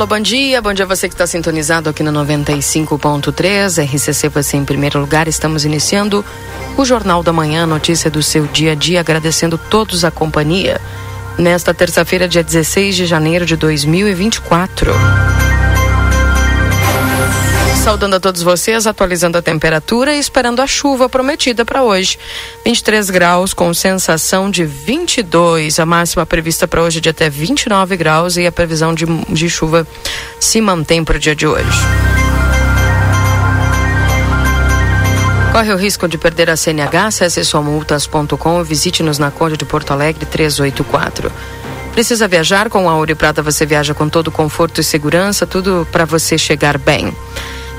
Alô, bom dia. Bom dia a você que está sintonizado aqui no 95.3. RCC você em primeiro lugar. Estamos iniciando o Jornal da Manhã, notícia do seu dia a dia, agradecendo todos a companhia. Nesta terça-feira, dia 16 de janeiro de 2024. Saudando a todos vocês, atualizando a temperatura e esperando a chuva prometida para hoje. 23 graus com sensação de 22. A máxima prevista para hoje é de até 29 graus e a previsão de, de chuva se mantém para o dia de hoje. Corre o risco de perder a CNH? Acesse somultas.com e visite-nos na Conde de Porto Alegre 384. Precisa viajar? Com a Ouro Prata você viaja com todo conforto e segurança, tudo para você chegar bem.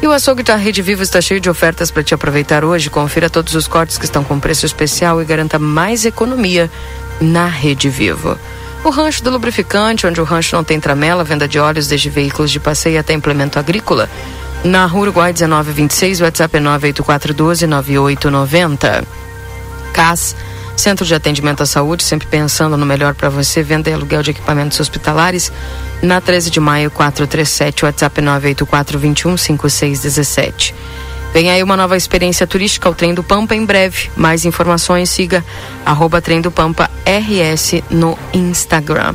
E o açougue da Rede Vivo está cheio de ofertas para te aproveitar hoje. Confira todos os cortes que estão com preço especial e garanta mais economia na Rede Vivo. O Rancho do Lubrificante, onde o rancho não tem tramela, venda de óleos desde veículos de passeio até implemento agrícola. Na Rua Uruguai 1926, o WhatsApp é 984129890. CAS, Centro de Atendimento à Saúde, sempre pensando no melhor para você, venda e aluguel de equipamentos hospitalares. Na 13 de maio, 437, WhatsApp 984215617. Vem aí uma nova experiência turística, o Trem do Pampa, em breve. Mais informações, siga arroba Trem do Pampa RS no Instagram.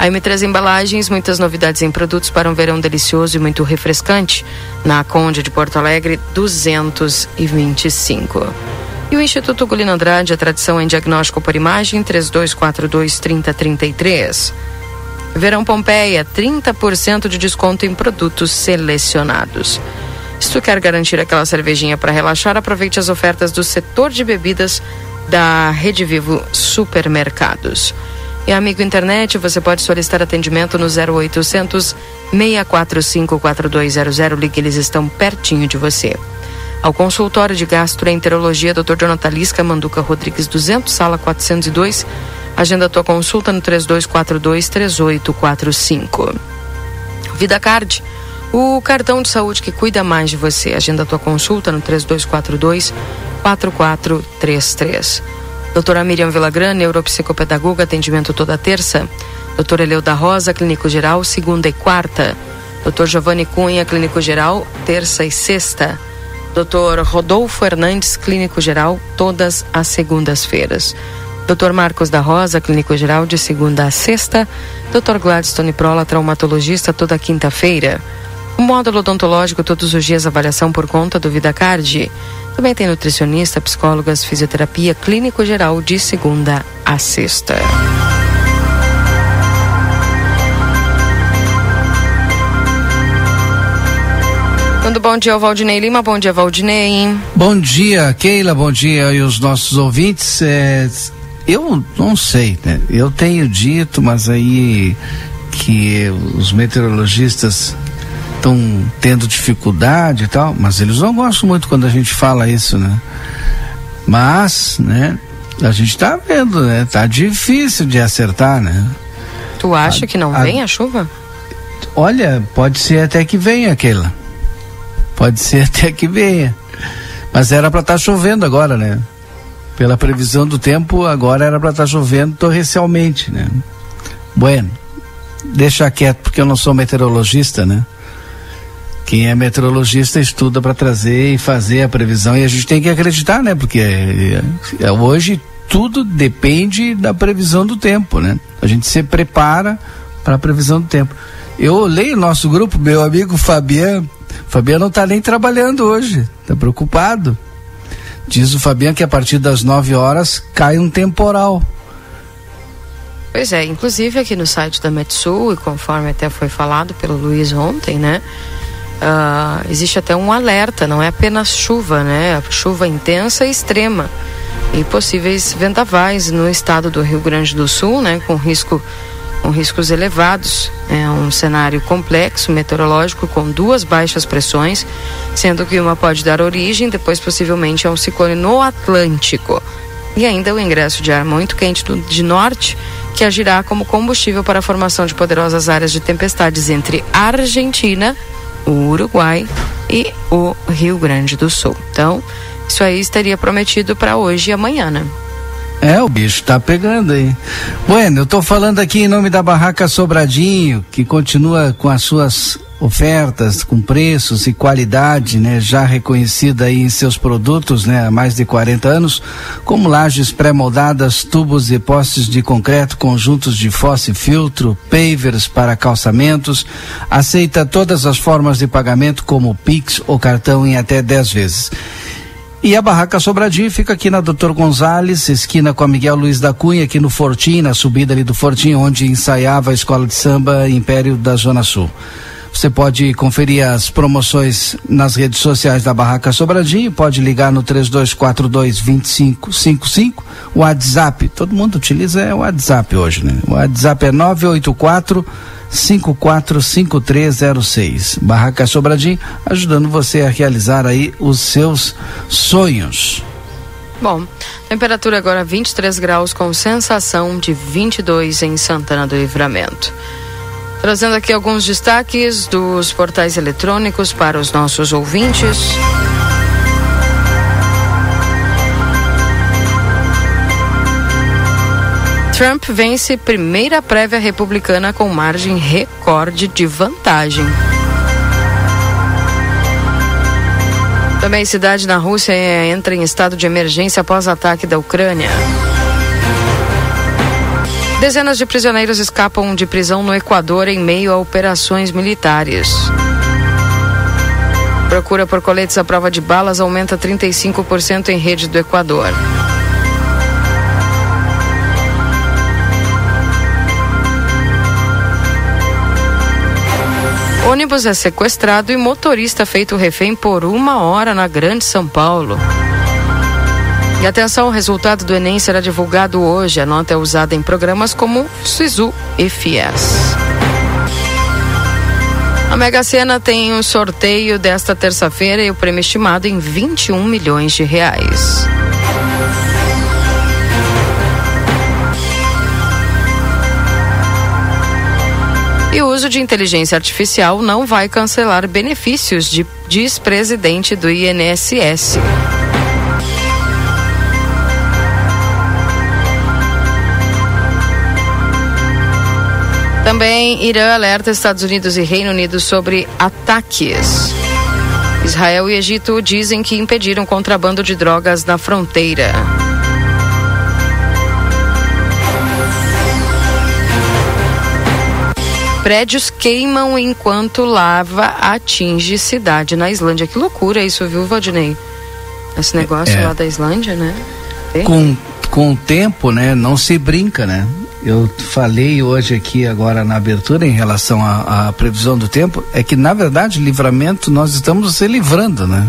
A M3 Embalagens, muitas novidades em produtos para um verão delicioso e muito refrescante. Na Conde de Porto Alegre, 225. E o Instituto Gulino Andrade, a tradição em diagnóstico por imagem, 3242-3033. Verão Pompeia, 30% de desconto em produtos selecionados. Se tu quer garantir aquela cervejinha para relaxar, aproveite as ofertas do setor de bebidas da Rede Vivo Supermercados. E amigo internet, você pode solicitar atendimento no 0800 645 4200. Ligue, eles estão pertinho de você. Ao consultório de gastroenterologia, Dr. Jonathan Lisca, Manduca Rodrigues 200, sala 402. Agenda tua consulta no 3242 3845. Vida Card o cartão de saúde que cuida mais de você. Agenda tua consulta no 3242 4433. Doutora Miriam Vilagran, neuropsicopedagoga, atendimento toda terça. Doutora Eleuda Rosa, clínico geral, segunda e quarta. Doutor Giovanni Cunha, clínico geral, terça e sexta. Doutor Rodolfo Hernandes, clínico geral, todas as segundas-feiras. Dr. Marcos da Rosa, clínico geral, de segunda a sexta. Dr. Gladstone Prola, traumatologista, toda quinta-feira. O módulo odontológico, todos os dias, avaliação por conta do VidaCard. Também tem nutricionista, psicólogas, fisioterapia, clínico geral, de segunda a sexta. Bom dia ao Valdinei Lima, bom dia Valdinei. Bom dia, Keila, bom dia e os nossos ouvintes. É, eu não sei, né? Eu tenho dito, mas aí que os meteorologistas estão tendo dificuldade e tal, mas eles não gostam muito quando a gente fala isso, né? Mas, né, a gente está vendo, né? Tá difícil de acertar, né? Tu acha a, que não a, vem a chuva? Olha, pode ser até que venha, aquela. Pode ser até que venha. Mas era para estar tá chovendo agora, né? Pela previsão do tempo, agora era para estar tá chovendo torrencialmente, né? Bueno, deixa quieto, porque eu não sou meteorologista, né? quem é meteorologista estuda para trazer e fazer a previsão e a gente tem que acreditar, né? Porque é, é, hoje tudo depende da previsão do tempo, né? A gente se prepara para a previsão do tempo. Eu olhei o nosso grupo, meu amigo Fabiano. Fabiano não está nem trabalhando hoje, está preocupado. Diz o Fabiano que a partir das 9 horas cai um temporal. Pois é, inclusive aqui no site da Metsul, e conforme até foi falado pelo Luiz ontem, né? uh, existe até um alerta, não é apenas chuva, né? Chuva intensa e extrema e possíveis vendavais no estado do Rio Grande do Sul, né? Com risco com riscos elevados. É um cenário complexo meteorológico com duas baixas pressões, sendo que uma pode dar origem, depois possivelmente a um ciclone no Atlântico. E ainda o ingresso de ar muito quente de norte, que agirá como combustível para a formação de poderosas áreas de tempestades entre a Argentina, o Uruguai e o Rio Grande do Sul. Então, isso aí estaria prometido para hoje e amanhã, né? É, o bicho tá pegando aí. Bueno, eu tô falando aqui em nome da Barraca Sobradinho, que continua com as suas ofertas, com preços e qualidade, né, já reconhecida aí em seus produtos, né, há mais de 40 anos, como lajes pré-moldadas, tubos e postes de concreto, conjuntos de fosse e filtro, pavers para calçamentos, aceita todas as formas de pagamento como Pix ou cartão em até 10 vezes. E a Barraca Sobradinho fica aqui na Doutor Gonzales, esquina com a Miguel Luiz da Cunha, aqui no Fortim, na subida ali do Fortim, onde ensaiava a escola de samba Império da Zona Sul. Você pode conferir as promoções nas redes sociais da Barraca Sobradinho, pode ligar no 3242 2555, o WhatsApp, todo mundo utiliza é o WhatsApp hoje, né? O WhatsApp é 984 545306. Barraca Sobradinho, ajudando você a realizar aí os seus sonhos. Bom, temperatura agora 23 graus com sensação de 22 em Santana do Livramento. Trazendo aqui alguns destaques dos portais eletrônicos para os nossos ouvintes. Trump vence primeira prévia republicana com margem recorde de vantagem. Também cidade na Rússia entra em estado de emergência após ataque da Ucrânia. Dezenas de prisioneiros escapam de prisão no Equador em meio a operações militares. Procura por coletes à prova de balas aumenta 35% em rede do Equador. Ônibus é sequestrado e motorista feito refém por uma hora na Grande São Paulo. E atenção, o resultado do Enem será divulgado hoje. A nota é usada em programas como SISU e FIES. A Mega Sena tem um sorteio desta terça-feira e o prêmio estimado em 21 milhões de reais. E o uso de inteligência artificial não vai cancelar benefícios, de, diz presidente do INSS. Também Irã alerta Estados Unidos e Reino Unido sobre ataques. Israel e Egito dizem que impediram contrabando de drogas na fronteira. Prédios queimam enquanto lava atinge cidade na Islândia. Que loucura isso, viu, Valdinei? Esse negócio é. lá da Islândia, né? Com, com o tempo, né? Não se brinca, né? Eu falei hoje aqui agora na abertura em relação à, previsão do tempo, é que na verdade livramento nós estamos se livrando, né?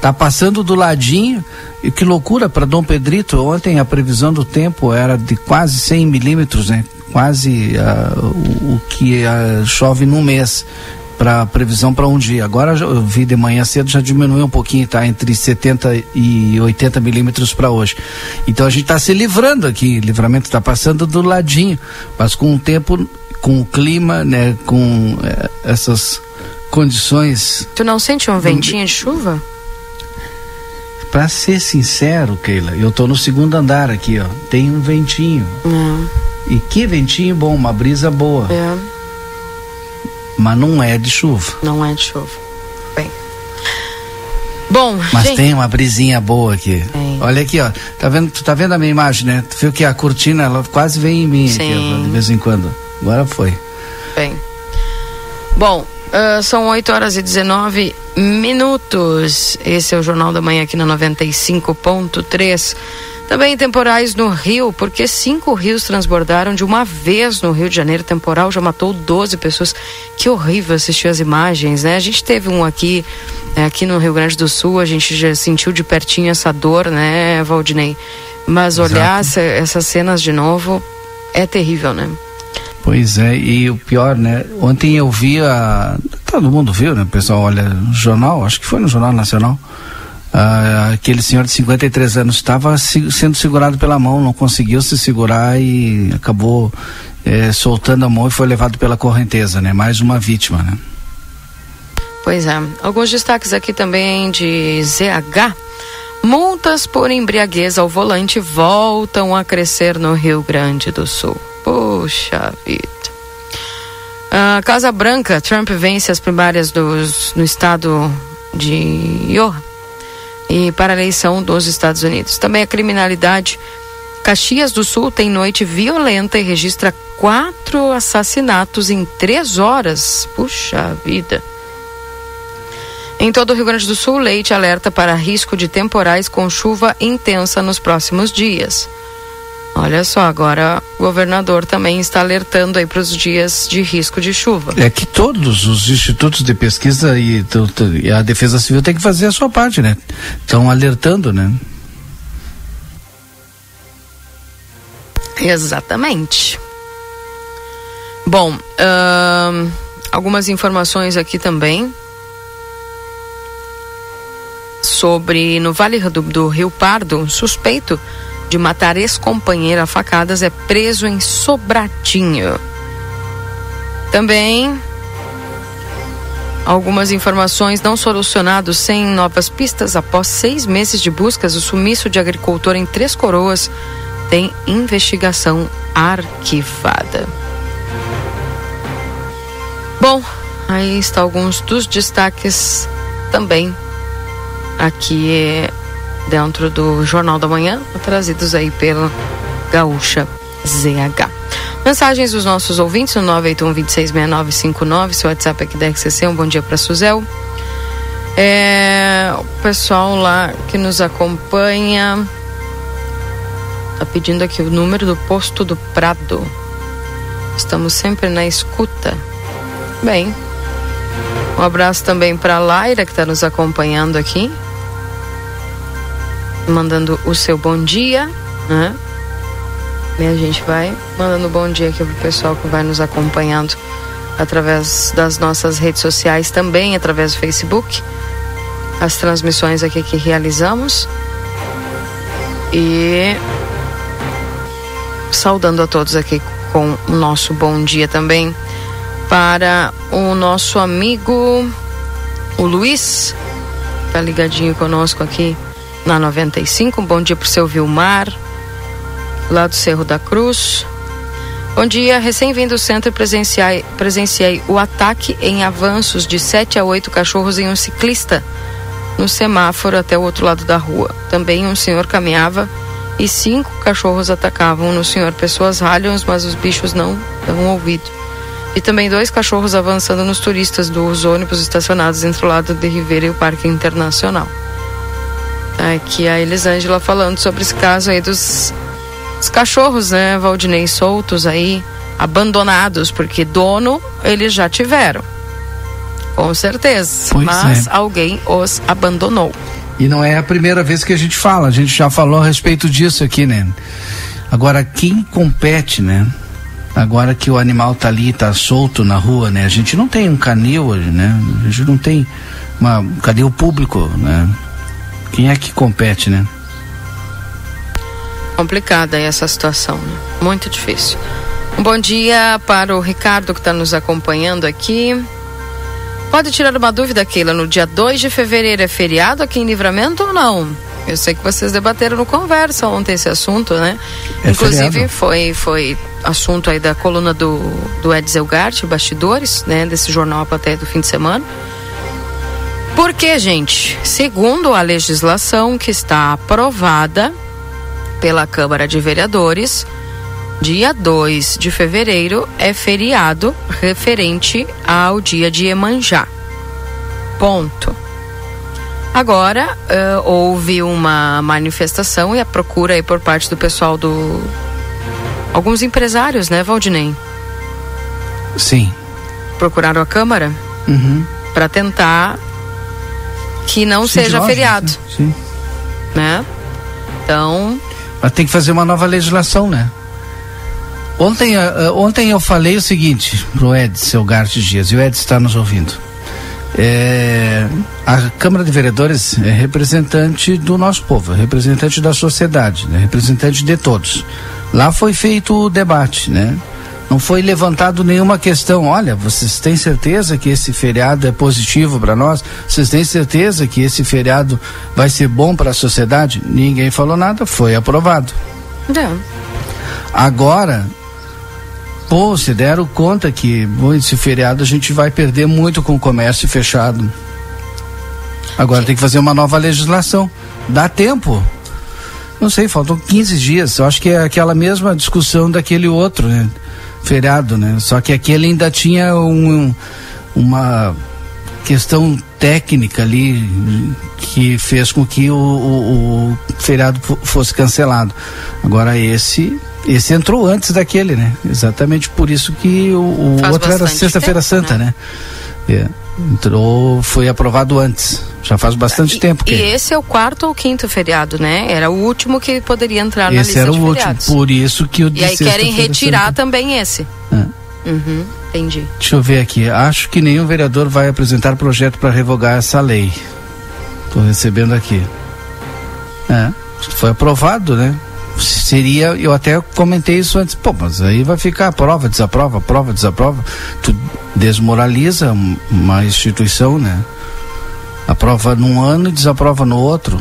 Tá passando do ladinho e que loucura para Dom Pedrito. Ontem a previsão do tempo era de quase 100 milímetros, né? Quase uh, o, que uh, chove num mês para previsão para um dia. Agora eu vi de manhã cedo já diminuiu um pouquinho, tá entre 70 e 80 milímetros para hoje. Então a gente está se livrando aqui, livramento está passando do ladinho, mas com o tempo, com o clima, né, com eh, essas condições. Tu não sente um ventinho de chuva? Para ser sincero, Keila, eu tô no segundo andar aqui, ó. Tem um ventinho. E que ventinho bom, uma brisa boa. É. Mas não é de chuva. Não é de chuva. Bem. Bom, mas gente... tem uma brisinha boa aqui. Tem. Olha aqui, ó. Tá vendo, tu tá vendo a minha imagem, né? Tu viu que a cortina ela quase vem em mim Sim. aqui, de vez em quando. Agora foi. Bem. Bom, uh, são 8 horas e 19 minutos. Esse é o Jornal da Manhã aqui na 95.3. Também temporais no Rio, porque cinco rios transbordaram de uma vez no Rio de Janeiro. Temporal já matou 12 pessoas. Que horrível assistir as imagens, né? A gente teve um aqui, é, aqui no Rio Grande do Sul, a gente já sentiu de pertinho essa dor, né, Valdinei? Mas Exato. olhar essa, essas cenas de novo é terrível, né? Pois é, e o pior, né? Ontem eu vi a. Todo mundo viu, né? O pessoal olha no jornal, acho que foi no Jornal Nacional Uh, aquele senhor de 53 anos estava se, sendo segurado pela mão, não conseguiu se segurar e acabou eh, soltando a mão e foi levado pela correnteza, né? Mais uma vítima, né? Pois é. Alguns destaques aqui também de ZH. Multas por embriaguez ao volante voltam a crescer no Rio Grande do Sul. Puxa vida. Casa Branca, Trump vence as primárias dos, no estado de Iowa e para a eleição dos Estados Unidos. Também a criminalidade. Caxias do Sul tem noite violenta e registra quatro assassinatos em três horas. Puxa vida. Em todo o Rio Grande do Sul, Leite alerta para risco de temporais com chuva intensa nos próximos dias. Olha só, agora o governador também está alertando aí para os dias de risco de chuva. É que todos os institutos de pesquisa e, e a Defesa Civil tem que fazer a sua parte, né? Estão alertando, né? Exatamente. Bom, uh, algumas informações aqui também sobre no Vale do, do Rio Pardo, suspeito de matar ex-companheira a facadas é preso em Sobradinho. Também algumas informações não solucionadas sem novas pistas após seis meses de buscas. O sumiço de agricultor em Três Coroas tem investigação arquivada. Bom, aí está alguns dos destaques também aqui dentro do Jornal da Manhã, trazidos aí pela Gaúcha ZH. Mensagens dos nossos ouvintes no 981 seu WhatsApp aqui da RCC, um bom dia para Suzel. É, o pessoal lá que nos acompanha tá pedindo aqui o número do posto do Prado. Estamos sempre na escuta. Bem, um abraço também para Laira que está nos acompanhando aqui mandando o seu bom dia, né? E a gente vai mandando bom dia aqui pro pessoal que vai nos acompanhando através das nossas redes sociais, também através do Facebook, as transmissões aqui que realizamos. E saudando a todos aqui com o nosso bom dia também para o nosso amigo o Luiz, tá ligadinho conosco aqui na 95. Um bom dia para o seu Vilmar, lá do Cerro da Cruz. Bom dia, recém-vindo do centro presenciei, presenciei o ataque em avanços de 7 a 8 cachorros em um ciclista no semáforo até o outro lado da rua. Também um senhor caminhava e cinco cachorros atacavam no senhor. Pessoas ralham, mas os bichos não dão ouvido. E também dois cachorros avançando nos turistas dos ônibus estacionados entre o lado de Ribeira e o Parque Internacional. Aqui a Elisângela falando sobre esse caso aí dos, dos cachorros, né, Valdinei, soltos aí, abandonados, porque dono eles já tiveram. Com certeza. Pois mas é. alguém os abandonou. E não é a primeira vez que a gente fala, a gente já falou a respeito disso aqui, né? Agora, quem compete, né? Agora que o animal tá ali, tá solto na rua, né? A gente não tem um canil hoje, né? A gente não tem uma, um canil público, né? Quem é que compete, né? Complicada essa situação, né? Muito difícil. Um bom dia para o Ricardo que está nos acompanhando aqui. Pode tirar uma dúvida, Keila, no dia 2 de fevereiro é feriado aqui em Livramento ou não? Eu sei que vocês debateram no Conversa ontem esse assunto, né? É Inclusive foi, foi assunto aí da coluna do, do Edsel Gart, Bastidores, né? Desse jornal até do fim de semana. Porque, gente, segundo a legislação que está aprovada pela Câmara de Vereadores, dia 2 de fevereiro é feriado referente ao dia de Emanjá. Ponto. Agora uh, houve uma manifestação e a procura aí por parte do pessoal do alguns empresários, né, Valdinei? Sim. Procuraram a Câmara uhum. para tentar que não seja feriado. Sim. Né? Então. Mas tem que fazer uma nova legislação, né? Ontem, uh, ontem eu falei o seguinte pro Edson Garte Dias, e o Edson está nos ouvindo. É, a Câmara de Vereadores é representante do nosso povo, é representante da sociedade, né? representante de todos. Lá foi feito o debate, né? Não foi levantado nenhuma questão. Olha, vocês têm certeza que esse feriado é positivo para nós? Vocês têm certeza que esse feriado vai ser bom para a sociedade? Ninguém falou nada, foi aprovado. Não. Agora, pô, se deram conta que bom, esse feriado a gente vai perder muito com o comércio fechado. Agora Sim. tem que fazer uma nova legislação. Dá tempo. Não sei, faltam 15 dias. Eu acho que é aquela mesma discussão daquele outro, né? Feriado, né? Só que aquele ainda tinha um, uma questão técnica ali que fez com que o, o, o feriado fosse cancelado. Agora esse esse entrou antes daquele, né? Exatamente por isso que o, o outro era Sexta-feira Santa, né? né? É. Entrou, foi aprovado antes. Já faz bastante e, tempo. Que... E esse é o quarto ou quinto feriado, né? Era o último que poderia entrar esse na lista era o último, por isso que o E aí querem retirar Santa. também esse. É. Uhum, entendi. Deixa eu ver aqui. Acho que nenhum vereador vai apresentar projeto para revogar essa lei. Estou recebendo aqui. É, foi aprovado, né? seria, eu até comentei isso antes, pô, mas aí vai ficar prova, desaprova, prova, desaprova, tu desmoraliza uma instituição, né? Aprova num ano e desaprova no outro.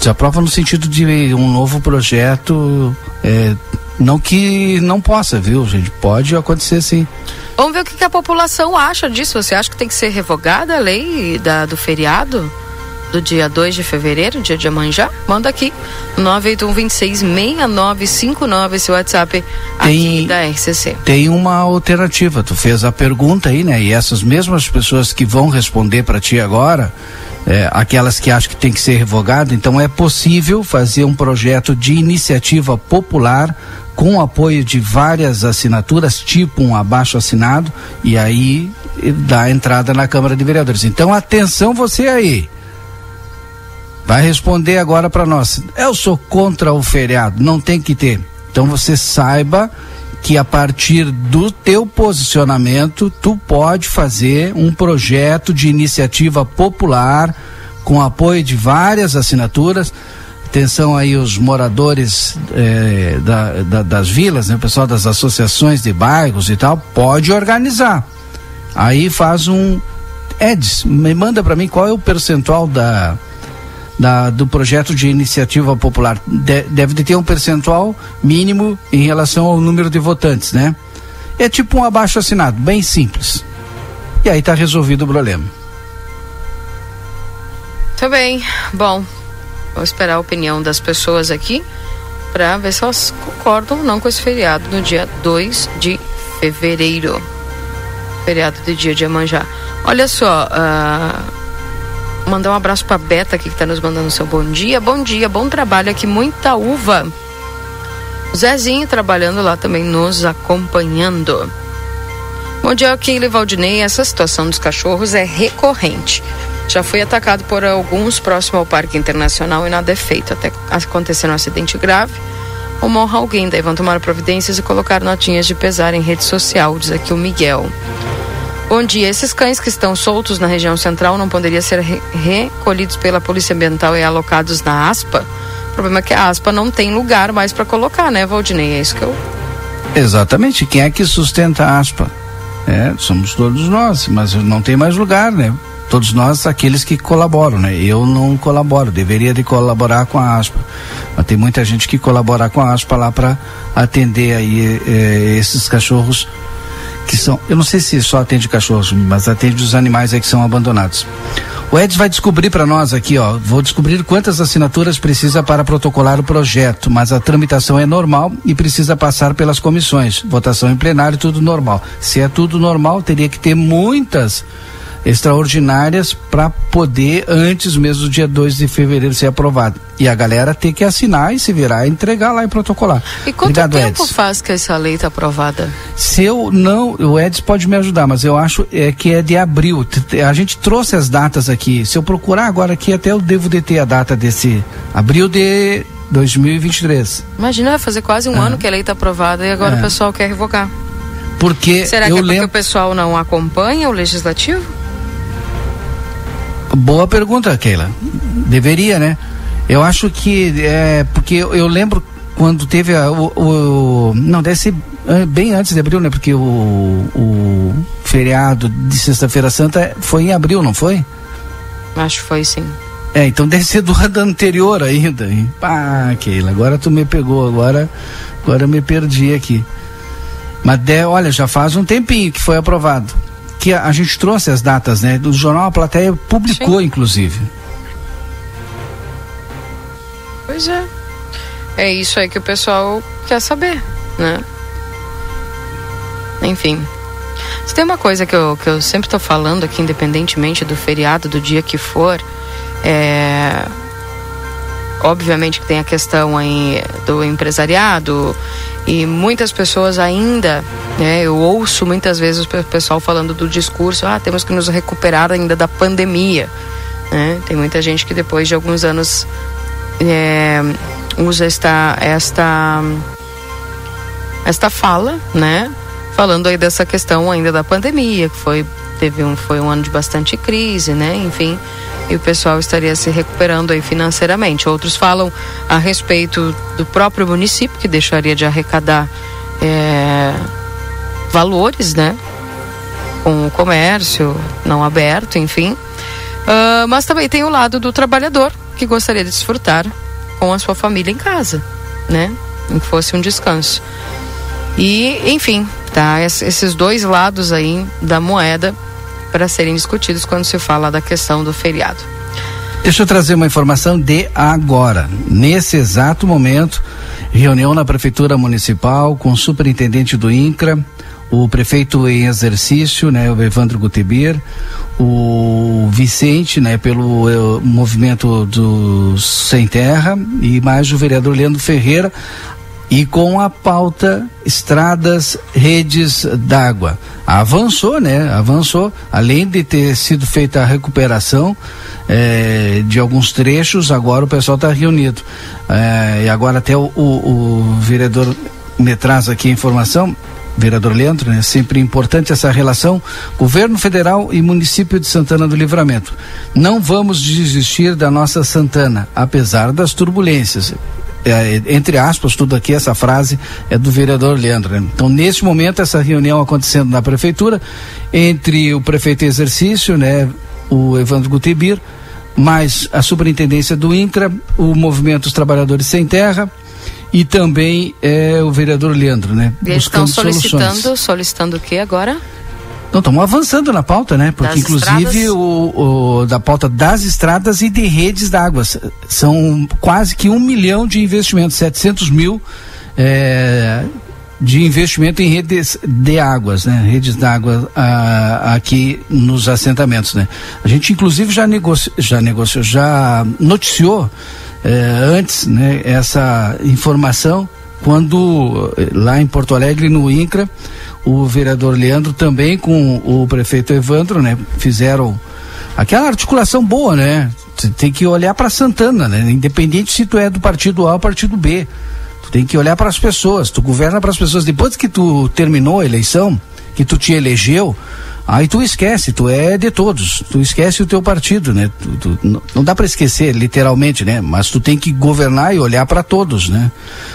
Desaprova no sentido de um novo projeto, é, não que não possa, viu, gente? Pode acontecer sim. Vamos ver o que, que a população acha disso. Você acha que tem que ser revogada a lei da, do feriado? Do dia 2 de fevereiro, dia de Amanjá, manda aqui 981266959, esse WhatsApp tem, da RCC. Tem uma alternativa, tu fez a pergunta aí, né? E essas mesmas pessoas que vão responder para ti agora, é, aquelas que acham que tem que ser revogado, então é possível fazer um projeto de iniciativa popular com apoio de várias assinaturas, tipo um abaixo assinado, e aí dá entrada na Câmara de Vereadores. Então atenção você aí vai responder agora para nós. Eu sou contra o feriado, não tem que ter. Então você saiba que a partir do teu posicionamento tu pode fazer um projeto de iniciativa popular com apoio de várias assinaturas. Atenção aí os moradores eh, da, da, das vilas, né, o pessoal das associações de bairros e tal, pode organizar. Aí faz um Eds, me manda para mim qual é o percentual da da, do projeto de iniciativa popular. De, deve ter um percentual mínimo em relação ao número de votantes, né? É tipo um abaixo assinado, bem simples. E aí está resolvido o problema. Muito bem. Bom, vou esperar a opinião das pessoas aqui para ver se elas concordam ou não com esse feriado no dia 2 de fevereiro. Feriado de dia de Amanjá. Olha só, uh, Mandar um abraço pra Beta aqui que tá nos mandando seu bom dia. Bom dia, bom trabalho aqui, muita uva. Zezinho trabalhando lá também nos acompanhando. Bom dia, Keila Valdinei. Essa situação dos cachorros é recorrente. Já foi atacado por alguns próximo ao Parque Internacional e nada é feito. Até acontecer um acidente grave ou morra alguém. Daí vão tomar providências e colocar notinhas de pesar em rede social, diz aqui o Miguel. Dia. Esses cães que estão soltos na região central não poderiam ser re recolhidos pela Polícia Ambiental e alocados na ASPA? O problema é que a ASPA não tem lugar mais para colocar, né, Valdinei? É isso que eu. Exatamente. Quem é que sustenta a ASPA? É, somos todos nós, mas não tem mais lugar, né? Todos nós, aqueles que colaboram, né? Eu não colaboro, deveria de colaborar com a ASPA. Mas tem muita gente que colabora com a ASPA lá para atender aí eh, esses cachorros que são, eu não sei se só atende cachorros, mas atende os animais aí que são abandonados. O Eds vai descobrir para nós aqui, ó, vou descobrir quantas assinaturas precisa para protocolar o projeto, mas a tramitação é normal e precisa passar pelas comissões, votação em plenário, tudo normal. Se é tudo normal, teria que ter muitas extraordinárias para poder, antes mesmo do dia 2 de fevereiro, ser aprovado. E a galera ter que assinar e se virar e entregar lá e protocolar. E quanto Obrigado, tempo Edson. faz que essa lei está aprovada? Se eu não, o Edson pode me ajudar, mas eu acho é, que é de abril. A gente trouxe as datas aqui. Se eu procurar agora aqui, até eu devo de ter a data desse abril de 2023. Imagina, vai fazer quase um ah. ano que a lei está aprovada e agora é. o pessoal quer revogar. Porque Será que é porque o pessoal não acompanha o legislativo? Boa pergunta, Keila. Deveria, né? Eu acho que é porque eu, eu lembro quando teve a, o, o, não deve ser bem antes de abril, né? Porque o, o feriado de sexta-feira santa foi em abril, não foi? Acho que foi sim. É, então deve ser do ano anterior ainda. Hein? Pá, Keila, agora tu me pegou, agora, agora eu me perdi aqui. Mas de, olha, já faz um tempinho que foi aprovado. Que a, a gente trouxe as datas, né? Do jornal A Plateia publicou, Sim. inclusive. Pois é. É isso aí que o pessoal quer saber, né? Enfim. Se tem uma coisa que eu, que eu sempre estou falando aqui, independentemente do feriado, do dia que for, é obviamente que tem a questão aí do empresariado e muitas pessoas ainda, né, eu ouço muitas vezes o pessoal falando do discurso, ah, temos que nos recuperar ainda da pandemia. Né? Tem muita gente que depois de alguns anos é, usa esta, esta, esta fala, né? Falando aí dessa questão ainda da pandemia, que foi, teve um, foi um ano de bastante crise, né? Enfim, e o pessoal estaria se recuperando aí financeiramente. Outros falam a respeito do próprio município, que deixaria de arrecadar é, valores, né? Com o comércio não aberto, enfim. Uh, mas também tem o lado do trabalhador, que gostaria de desfrutar com a sua família em casa, né? Que fosse um descanso. E, enfim, tá? Esses dois lados aí da moeda para serem discutidos quando se fala da questão do feriado. Deixa eu trazer uma informação de agora. Nesse exato momento, reunião na Prefeitura Municipal com o superintendente do INCRA, o prefeito em exercício, né, o Evandro Gutebir, o Vicente, né, pelo uh, movimento do Sem Terra e mais o vereador Leandro Ferreira, e com a pauta estradas, redes d'água. Avançou, né? Avançou. Além de ter sido feita a recuperação é, de alguns trechos, agora o pessoal está reunido. É, e agora até o, o, o vereador me traz aqui a informação vereador Leandro, né? Sempre importante essa relação governo federal e município de Santana do Livramento. Não vamos desistir da nossa Santana, apesar das turbulências é, entre aspas, tudo aqui, essa frase é do vereador Leandro. Né? Então, neste momento, essa reunião acontecendo na prefeitura, entre o prefeito em exercício, né, o Evandro Gutibir, mais a superintendência do INCRA, o Movimento dos Trabalhadores Sem Terra e também é, o vereador Leandro, né? Eles estão solicitando, soluções. solicitando o que agora? Não, estamos avançando na pauta, né? Porque das inclusive o, o, da pauta das estradas e de redes d'água. São quase que um milhão de investimentos, 700 mil é, de investimento em redes de águas, né? Redes d'água aqui nos assentamentos, né? A gente inclusive já negociou, já negociou, já noticiou é, antes, né? Essa informação quando lá em Porto Alegre no INCRA o vereador Leandro também com o prefeito Evandro, né? Fizeram aquela articulação boa, né? tem que olhar para Santana, né? Independente se tu é do partido A ou partido B. Tu tem que olhar para as pessoas, tu governa para as pessoas. Depois que tu terminou a eleição, que tu te elegeu, Aí tu esquece, tu é de todos, tu esquece o teu partido, né? Tu, tu, não dá para esquecer, literalmente, né? Mas tu tem que governar e olhar para todos, né?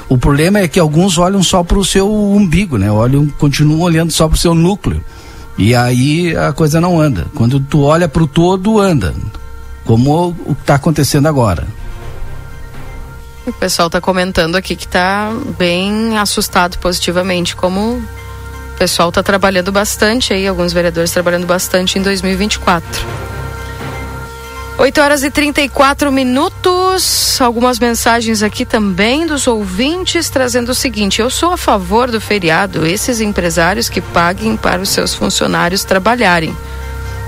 O problema é que alguns olham só para o seu umbigo, né? Olham, continuam olhando só para o seu núcleo. E aí a coisa não anda. Quando tu olha para o todo, anda. Como o que está acontecendo agora. O pessoal está comentando aqui que está bem assustado positivamente, como o pessoal está trabalhando bastante aí, alguns vereadores trabalhando bastante em 2024. 8 horas e 34 minutos. Algumas mensagens aqui também dos ouvintes trazendo o seguinte: eu sou a favor do feriado, esses empresários que paguem para os seus funcionários trabalharem.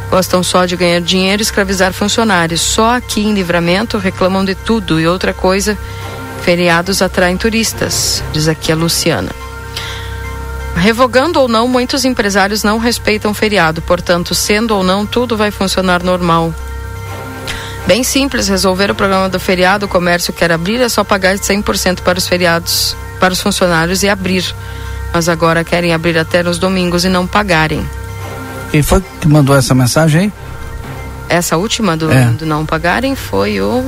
Gostam só de ganhar dinheiro e escravizar funcionários. Só aqui em Livramento reclamam de tudo. E outra coisa, feriados atraem turistas, diz aqui a Luciana. Revogando ou não, muitos empresários não respeitam feriado, portanto, sendo ou não, tudo vai funcionar normal. Bem simples, resolver o programa do feriado, o comércio quer abrir, é só pagar 100% para os feriados, para os funcionários e abrir. Mas agora querem abrir até nos domingos e não pagarem. Quem foi que mandou essa mensagem aí? Essa última do, é. do não pagarem foi o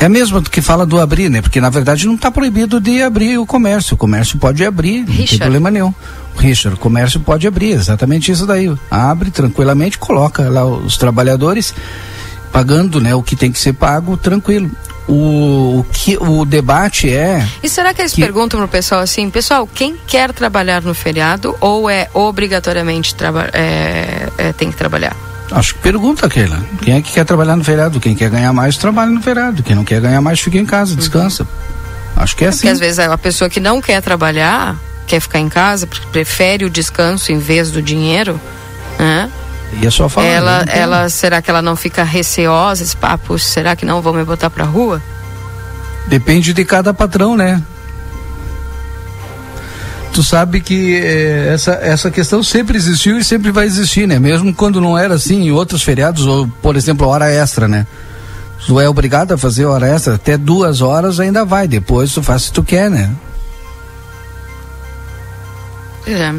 é mesmo que fala do abrir, né? Porque na verdade não está proibido de abrir o comércio. O comércio pode abrir, Richard. não tem problema nenhum. Richard, o comércio pode abrir, exatamente isso daí. Abre tranquilamente, coloca lá os trabalhadores pagando, né, o que tem que ser pago, tranquilo. O, o que o debate é. E será que eles que... perguntam pro pessoal assim, pessoal, quem quer trabalhar no feriado ou é obrigatoriamente é, é, tem que trabalhar? Acho que pergunta aquela. Quem é que quer trabalhar no feriado? Quem quer ganhar mais, trabalha no feriado. Quem não quer ganhar mais, fica em casa, descansa. Uhum. Acho que é, é assim. Porque às vezes a pessoa que não quer trabalhar, quer ficar em casa, prefere o descanso em vez do dinheiro, né? E é só falar. Ela, ela, será que ela não fica receosa? Esse papo, será que não vão me botar pra rua? Depende de cada patrão, né? tu sabe que eh, essa, essa questão sempre existiu e sempre vai existir, né? Mesmo quando não era assim em outros feriados, ou, por exemplo, hora extra, né? Tu é obrigado a fazer hora extra, até duas horas ainda vai, depois tu faz se tu quer, né? É.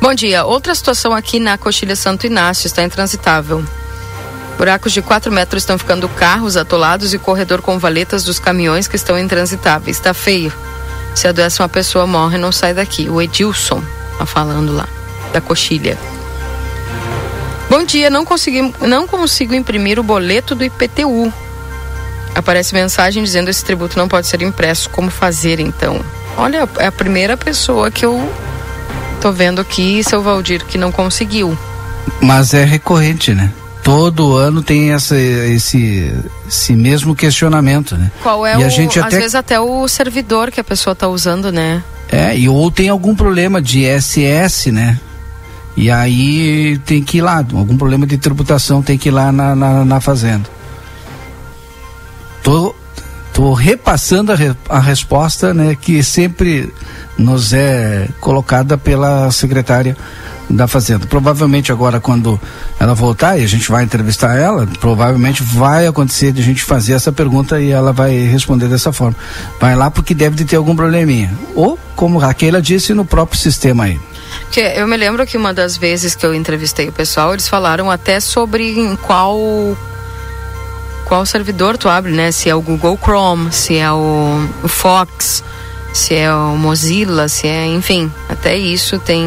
Bom dia. Outra situação aqui na Coxilha Santo Inácio está intransitável. Buracos de 4 metros estão ficando carros atolados e corredor com valetas dos caminhões que estão intransitáveis. Está feio. Se adoece uma pessoa, morre, não sai daqui. O Edilson tá falando lá, da coxilha. Bom dia, não consegui, não consigo imprimir o boleto do IPTU. Aparece mensagem dizendo esse tributo não pode ser impresso. Como fazer então? Olha, é a primeira pessoa que eu tô vendo aqui, seu Valdir, que não conseguiu. Mas é recorrente, né? todo ano tem essa, esse, esse mesmo questionamento, né? Qual é e o, a gente até... às vezes até o servidor que a pessoa está usando, né? É, e ou tem algum problema de SS, né? E aí tem que ir lá, algum problema de tributação tem que ir lá na, na, na fazenda. Tô, tô repassando a, re, a resposta, né, que sempre nos é colocada pela secretária da Fazenda. Provavelmente agora, quando ela voltar e a gente vai entrevistar ela, provavelmente vai acontecer de a gente fazer essa pergunta e ela vai responder dessa forma. Vai lá porque deve de ter algum probleminha. Ou, como Raquel disse, no próprio sistema aí. Que eu me lembro que uma das vezes que eu entrevistei o pessoal, eles falaram até sobre em qual qual servidor tu abre, né? Se é o Google Chrome, se é o, o Fox, se é o Mozilla, se é, enfim, até isso tem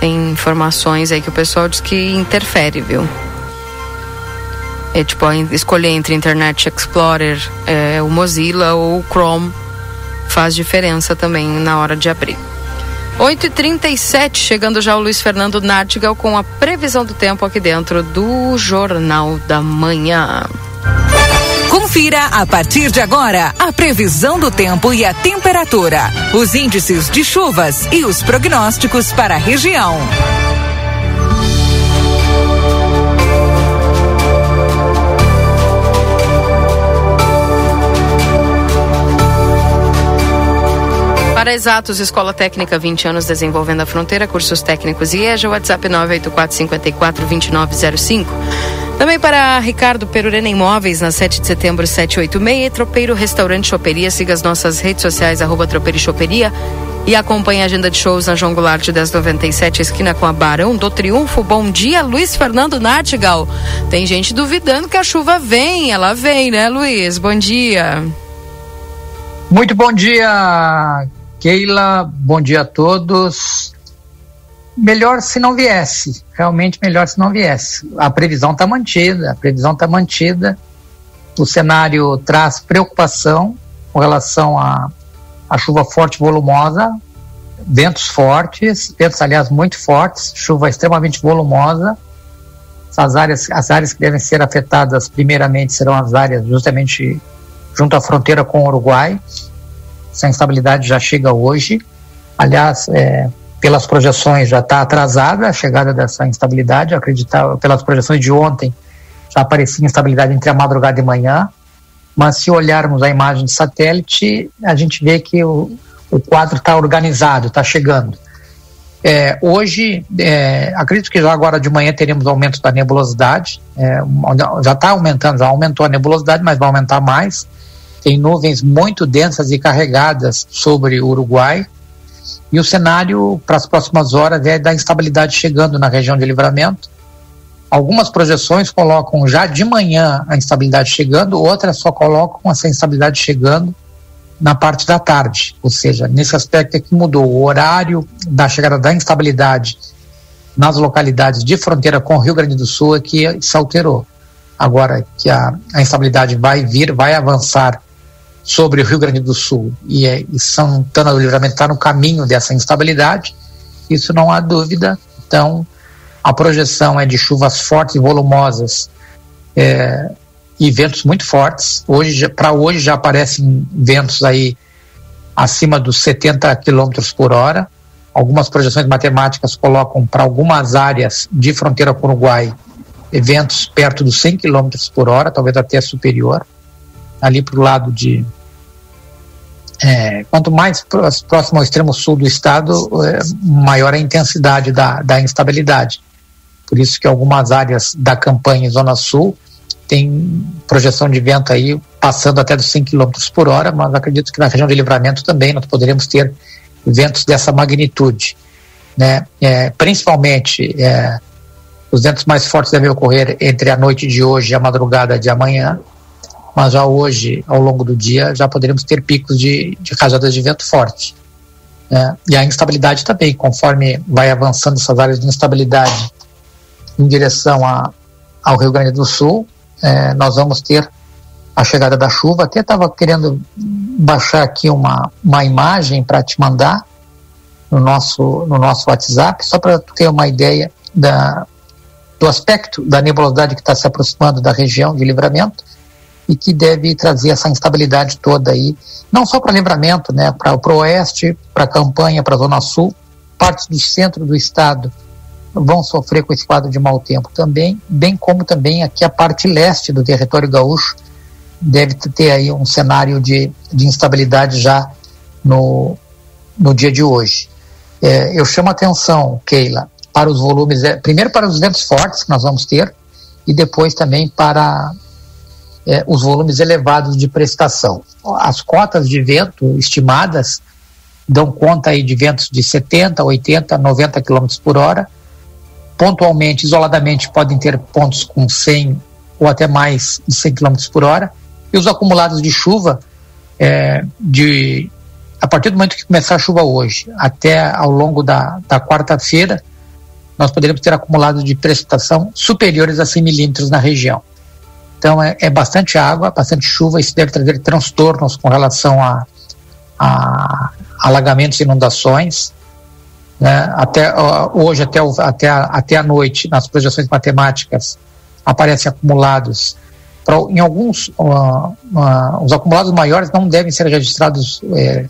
tem informações aí que o pessoal diz que interfere, viu? É tipo, escolher entre Internet Explorer, é, o Mozilla ou o Chrome faz diferença também na hora de abrir. 8h37, chegando já o Luiz Fernando Nartigal com a previsão do tempo aqui dentro do Jornal da Manhã. Confira a partir de agora a previsão do tempo e a temperatura, os índices de chuvas e os prognósticos para a região. Para exatos, Escola Técnica 20 anos desenvolvendo a fronteira, cursos técnicos e EJA, WhatsApp 984 54 2905. Também para Ricardo Perurena Imóveis, na 7 de setembro, 786. Tropeiro Restaurante Choperia. Siga as nossas redes sociais, arroba Tropeiro e Choperia. E acompanhe a agenda de shows na João Goulart 1097, esquina com a Barão do Triunfo. Bom dia, Luiz Fernando Nartigal. Tem gente duvidando que a chuva vem. Ela vem, né, Luiz? Bom dia. Muito bom dia, Keila. Bom dia a todos melhor se não viesse, realmente melhor se não viesse. A previsão está mantida, a previsão está mantida. O cenário traz preocupação com relação à a, a chuva forte e volumosa, ventos fortes, ventos aliás muito fortes, chuva extremamente volumosa. As áreas, as áreas que devem ser afetadas primeiramente serão as áreas justamente junto à fronteira com o Uruguai. Essa instabilidade já chega hoje. Aliás, é, pelas projeções já está atrasada a chegada dessa instabilidade. Eu acreditava, pelas projeções de ontem, já aparecia instabilidade entre a madrugada e manhã. Mas se olharmos a imagem de satélite, a gente vê que o, o quadro está organizado, está chegando. É, hoje, é, acredito que já agora de manhã teremos aumento da nebulosidade. É, já está aumentando, já aumentou a nebulosidade, mas vai aumentar mais. Tem nuvens muito densas e carregadas sobre o Uruguai. E o cenário para as próximas horas é da instabilidade chegando na região de livramento. Algumas projeções colocam já de manhã a instabilidade chegando, outras só colocam essa instabilidade chegando na parte da tarde. Ou seja, nesse aspecto é que mudou o horário da chegada da instabilidade nas localidades de fronteira com o Rio Grande do Sul é que se alterou. Agora que a, a instabilidade vai vir, vai avançar sobre o Rio Grande do Sul e, é, e Santana do Livramento está no caminho dessa instabilidade, isso não há dúvida. Então, a projeção é de chuvas fortes e volumosas é, e ventos muito fortes. Hoje, para hoje já aparecem ventos aí acima dos 70 km por hora. Algumas projeções matemáticas colocam para algumas áreas de fronteira com o Uruguai ventos perto dos 100 km por hora, talvez até superior ali para o lado de. É, quanto mais próximo ao extremo sul do estado, é, maior a intensidade da, da instabilidade. Por isso que algumas áreas da campanha em Zona Sul tem projeção de vento aí passando até dos 100 km por hora, mas acredito que na região de livramento também nós poderemos ter ventos dessa magnitude. Né? É, principalmente é, os ventos mais fortes devem ocorrer entre a noite de hoje e a madrugada de amanhã, mas já hoje, ao longo do dia, já poderemos ter picos de, de rajadas de vento forte. Né? E a instabilidade também, conforme vai avançando essas áreas de instabilidade em direção a, ao Rio Grande do Sul, é, nós vamos ter a chegada da chuva. Até estava querendo baixar aqui uma, uma imagem para te mandar no nosso, no nosso WhatsApp, só para ter uma ideia da, do aspecto da nebulosidade que está se aproximando da região de livramento e que deve trazer essa instabilidade toda aí, não só para livramento, né, para o oeste, para a campanha, para a zona sul, partes do centro do estado vão sofrer com esse quadro de mau tempo também, bem como também aqui a parte leste do território gaúcho deve ter aí um cenário de, de instabilidade já no, no dia de hoje. É, eu chamo a atenção, Keila, para os volumes, é, primeiro para os ventos fortes que nós vamos ter e depois também para é, os volumes elevados de prestação. As cotas de vento estimadas dão conta aí de ventos de 70, 80, 90 km por hora. Pontualmente, isoladamente, podem ter pontos com 100 ou até mais de 100 km por hora. E os acumulados de chuva, é, de, a partir do momento que começar a chuva hoje, até ao longo da, da quarta-feira, nós poderemos ter acumulados de precipitação superiores a 100 milímetros na região. Então é, é, bastante água, bastante chuva, isso deve trazer transtornos com relação a, a alagamentos e inundações. Né? Até uh, hoje, até, o, até, a, até a noite, nas projeções matemáticas, aparecem acumulados. Pra, em alguns, uh, uh, os acumulados maiores não devem ser registrados é,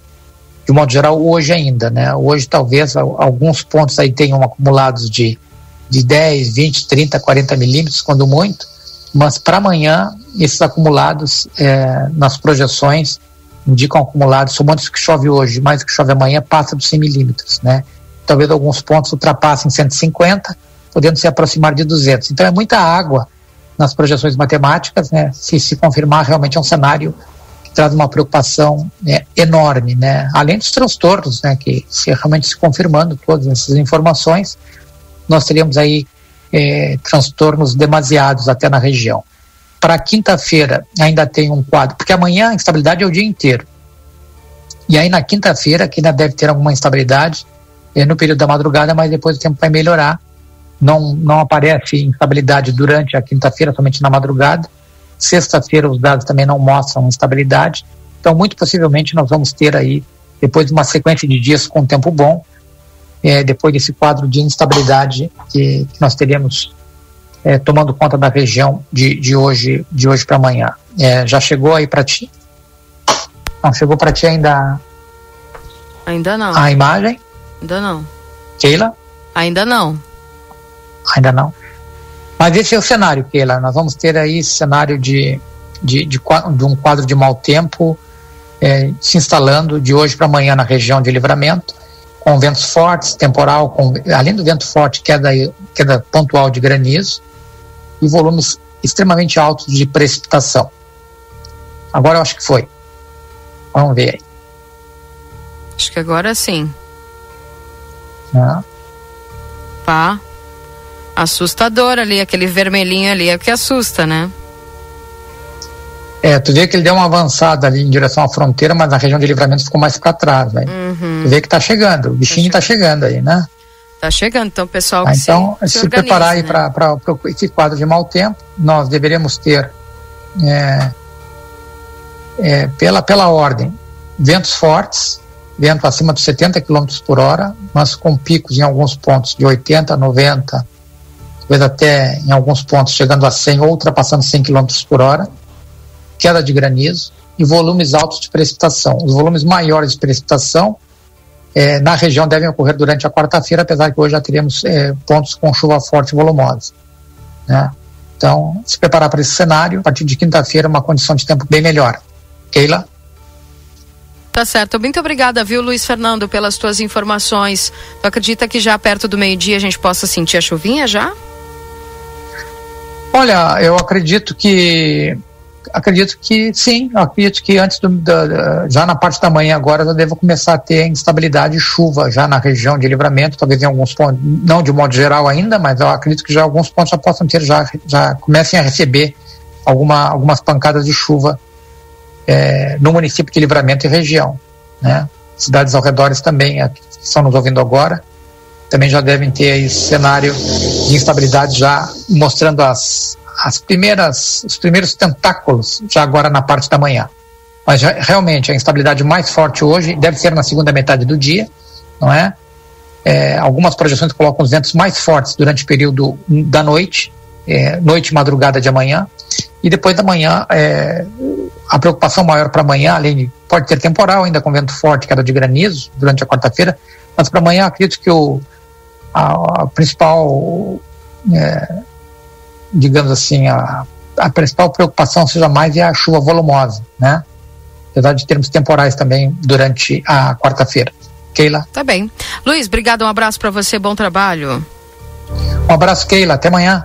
de modo geral hoje ainda. Né? Hoje, talvez, alguns pontos aí tenham acumulados de, de 10, 20, 30, 40 milímetros, quando muito mas para amanhã esses acumulados é, nas projeções indicam acumulados, somando isso que chove hoje mais o que chove amanhã, passa dos 100 milímetros, né? Talvez alguns pontos ultrapassem 150, podendo se aproximar de 200. Então é muita água nas projeções matemáticas, né? Se se confirmar, realmente é um cenário que traz uma preocupação né, enorme, né? Além dos transtornos, né? Que se realmente se confirmando todas essas informações, nós teríamos aí é, transtornos demasiados até na região. Para quinta-feira ainda tem um quadro, porque amanhã a instabilidade é o dia inteiro. E aí na quinta-feira, que ainda deve ter alguma instabilidade é, no período da madrugada, mas depois o tempo vai melhorar. Não, não aparece instabilidade durante a quinta-feira, somente na madrugada. Sexta-feira os dados também não mostram instabilidade. Então, muito possivelmente, nós vamos ter aí, depois de uma sequência de dias com tempo bom, é, depois desse quadro de instabilidade que, que nós teremos é, tomando conta da região de, de hoje de hoje para amanhã. É, já chegou aí para ti? Não chegou para ti ainda? Ainda não. A imagem? Ainda não. Keila? Ainda não. Ainda não. Mas esse é o cenário, Keila. Nós vamos ter aí esse cenário de, de, de, de um quadro de mau tempo é, se instalando de hoje para amanhã na região de livramento, com ventos fortes, temporal, com, além do vento forte, queda, queda pontual de granizo e volumes extremamente altos de precipitação. Agora eu acho que foi. Vamos ver aí. Acho que agora sim. Ah. Pá. Assustador ali, aquele vermelhinho ali é o que assusta, né? É, tu vê que ele deu uma avançada ali em direção à fronteira, mas na região de livramento ficou mais para trás, né? Uhum. Tu vê que tá chegando, o bichinho tá chegando, tá chegando aí, né? Tá chegando, então pessoal ah, Então, se, se, se preparar aí né? para esse quadro de mau tempo, nós deveremos ter é, é, pela, pela ordem, ventos fortes, vento acima de 70 km por hora, mas com picos em alguns pontos de 80, 90, talvez até em alguns pontos chegando a 100 ou ultrapassando 100 km por hora, queda de granizo e volumes altos de precipitação. Os volumes maiores de precipitação é, na região devem ocorrer durante a quarta-feira, apesar que hoje já teremos é, pontos com chuva forte e volumosa. Né? Então, se preparar para esse cenário, a partir de quinta-feira, uma condição de tempo bem melhor. Keila? Tá certo. Muito obrigada, viu, Luiz Fernando, pelas tuas informações. Tu acredita que já perto do meio-dia a gente possa sentir a chuvinha já? Olha, eu acredito que acredito que sim, acredito que antes do, da, já na parte da manhã agora já devo começar a ter instabilidade e chuva já na região de livramento, talvez em alguns pontos, não de modo geral ainda, mas eu acredito que já alguns pontos já possam ter, já, já comecem a receber alguma, algumas pancadas de chuva é, no município de livramento e região. Né? Cidades ao redor também, é, que estão nos ouvindo agora, também já devem ter esse cenário de instabilidade já mostrando as, as primeiras, os primeiros tentáculos já agora na parte da manhã. Mas realmente a instabilidade mais forte hoje deve ser na segunda metade do dia, não é? é algumas projeções colocam os ventos mais fortes durante o período da noite, é, noite e madrugada de amanhã, e depois da manhã é, a preocupação maior para amanhã, além de pode ter temporal ainda com vento forte, queda de granizo durante a quarta-feira, mas para amanhã acredito que o a, a principal é, digamos assim, a, a principal preocupação seja mais é a chuva volumosa, né? Apesar de termos temporais também durante a quarta-feira. Keila? Tá bem. Luiz, obrigado, um abraço para você, bom trabalho. Um abraço, Keila, até amanhã.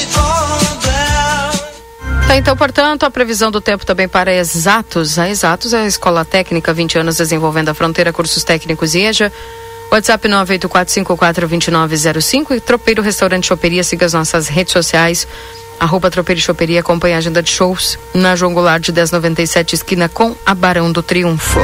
Tá, então, portanto, a previsão do tempo também para Exatos. A Exatos a Escola Técnica, 20 anos desenvolvendo a fronteira, cursos técnicos e EJA. WhatsApp 984542905 e Tropeiro Restaurante Choperia. Siga as nossas redes sociais. Arroba Tropeiro Choperia. Acompanhe a agenda de shows na João Goulart de 1097, esquina com a Barão do Triunfo.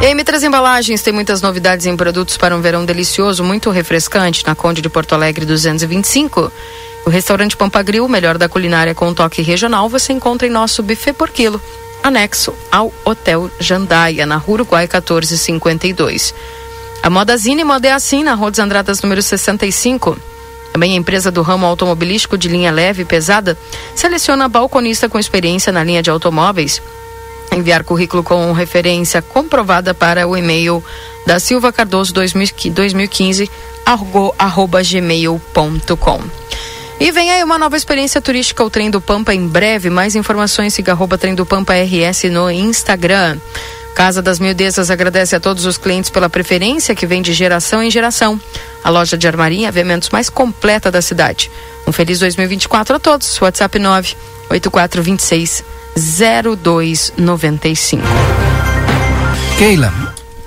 M3 Embalagens tem muitas novidades em produtos para um verão delicioso, muito refrescante, na Conde de Porto Alegre 225. O restaurante Pampagril, o melhor da culinária com um toque regional, você encontra em nosso buffet por quilo, anexo ao Hotel Jandaia, na Rua Uruguai 1452. A Modazine Moda é assim, na Rua dos Andradas número 65. Também a empresa do ramo automobilístico de linha leve e pesada seleciona balconista com experiência na linha de automóveis enviar currículo com referência comprovada para o e-mail da Silva Cardoso 2015 arroba gmail.com. E vem aí uma nova experiência turística, o Trem do Pampa em breve. Mais informações, siga arroba Trem do Pampa RS no Instagram. Casa das Mildezas agradece a todos os clientes pela preferência que vem de geração em geração. A loja de armaria e aviamentos mais completa da cidade. Um feliz 2024 a todos. WhatsApp 9 8426 0295. Keila,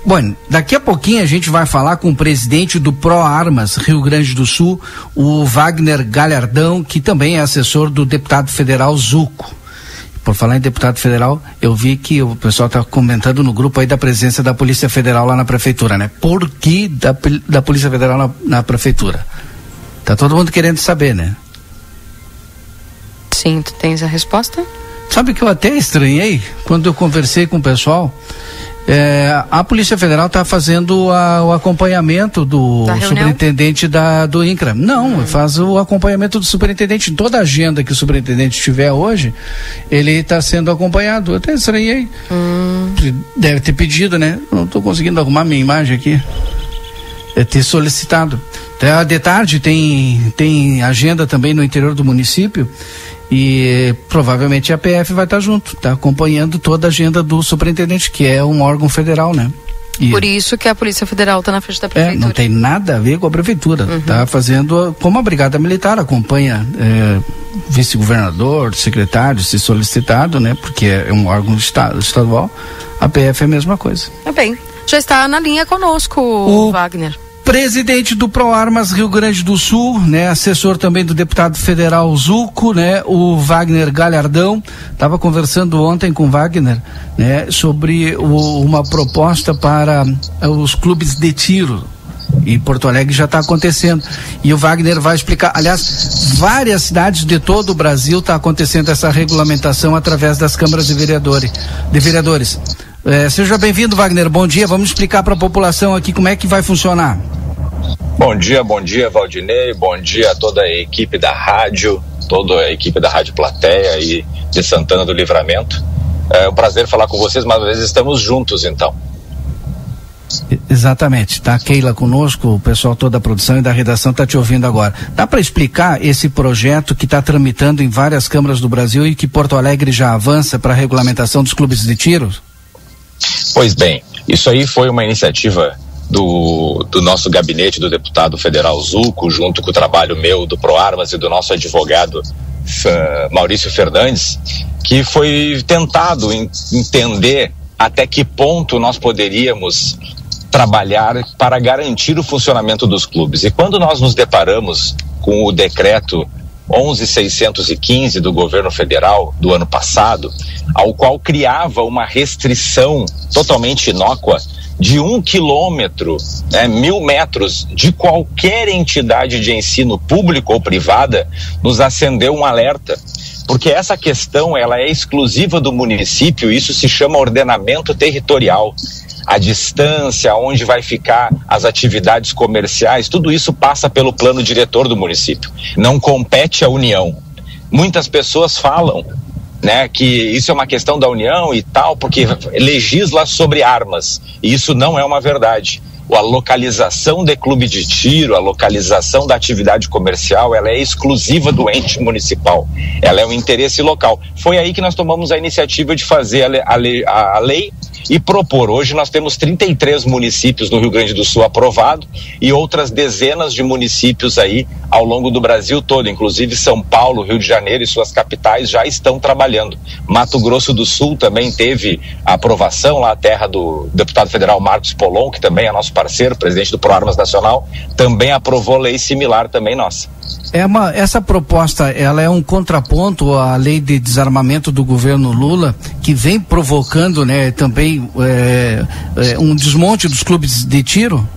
Bom, daqui a pouquinho a gente vai falar com o presidente do Pro Armas Rio Grande do Sul, o Wagner Galhardão, que também é assessor do deputado federal Zuco. por falar em deputado federal, eu vi que o pessoal está comentando no grupo aí da presença da Polícia Federal lá na prefeitura, né? Por que da, da Polícia Federal na, na prefeitura? Tá todo mundo querendo saber, né? Sim, tu tens a resposta? Sabe que eu até estranhei quando eu conversei com o pessoal. É, a Polícia Federal está fazendo a, o acompanhamento do da superintendente da, do INCRA. Não, hum. faz o acompanhamento do superintendente. Em toda a agenda que o superintendente tiver hoje, ele está sendo acompanhado. Eu até estranhei. Hum. Deve ter pedido, né? Não estou conseguindo arrumar minha imagem aqui. É ter solicitado. Até de tarde tem, tem agenda também no interior do município e provavelmente a PF vai estar junto, tá acompanhando toda a agenda do superintendente, que é um órgão federal, né? E Por isso que a Polícia Federal está na frente da prefeitura. É, não tem nada a ver com a prefeitura. Está uhum. fazendo como a Brigada Militar acompanha é, vice-governador, secretário, se solicitado, né? Porque é um órgão estadual. A PF é a mesma coisa. Tá bem. Já está na linha conosco, o Wagner presidente do ProArmas Rio Grande do Sul, né, assessor também do deputado federal Zuco, né, o Wagner Galhardão, estava conversando ontem com Wagner, né, sobre o, uma proposta para uh, os clubes de tiro. E Porto Alegre já está acontecendo. E o Wagner vai explicar. Aliás, várias cidades de todo o Brasil está acontecendo essa regulamentação através das câmaras de vereadores. De vereadores. É, seja bem-vindo, Wagner. Bom dia. Vamos explicar para a população aqui como é que vai funcionar. Bom dia, bom dia, Valdinei. Bom dia a toda a equipe da rádio, toda a equipe da Rádio Plateia e de Santana do Livramento. É um prazer falar com vocês, mas às vezes estamos juntos então. Exatamente, tá Keila conosco, o pessoal toda a produção e da redação está te ouvindo agora. Dá para explicar esse projeto que está tramitando em várias câmaras do Brasil e que Porto Alegre já avança para a regulamentação dos clubes de tiro? Pois bem, isso aí foi uma iniciativa do, do nosso gabinete do deputado federal Zuco, junto com o trabalho meu do ProArmas e do nosso advogado Maurício Fernandes, que foi tentado entender até que ponto nós poderíamos trabalhar para garantir o funcionamento dos clubes. E quando nós nos deparamos com o decreto 11615 do governo federal do ano passado, ao qual criava uma restrição totalmente inócua de um quilômetro, né, mil metros de qualquer entidade de ensino público ou privada, nos acendeu um alerta. Porque essa questão ela é exclusiva do município, isso se chama ordenamento territorial. A distância, onde vai ficar as atividades comerciais, tudo isso passa pelo plano diretor do município. Não compete à União. Muitas pessoas falam né, que isso é uma questão da União e tal, porque legisla sobre armas. E isso não é uma verdade. A localização de clube de tiro, a localização da atividade comercial, ela é exclusiva do ente municipal. Ela é um interesse local. Foi aí que nós tomamos a iniciativa de fazer a a lei e propor. Hoje nós temos 33 municípios no Rio Grande do Sul aprovado e outras dezenas de municípios aí ao longo do Brasil todo, inclusive São Paulo, Rio de Janeiro e suas capitais já estão trabalhando. Mato Grosso do Sul também teve aprovação lá a terra do deputado federal Marcos Polon, que também é nosso parceiro, presidente do ProArmas Nacional, também aprovou lei similar também nossa. É uma, essa proposta ela é um contraponto à lei de desarmamento do governo Lula, que vem provocando né, também é, é, um desmonte dos clubes de tiro?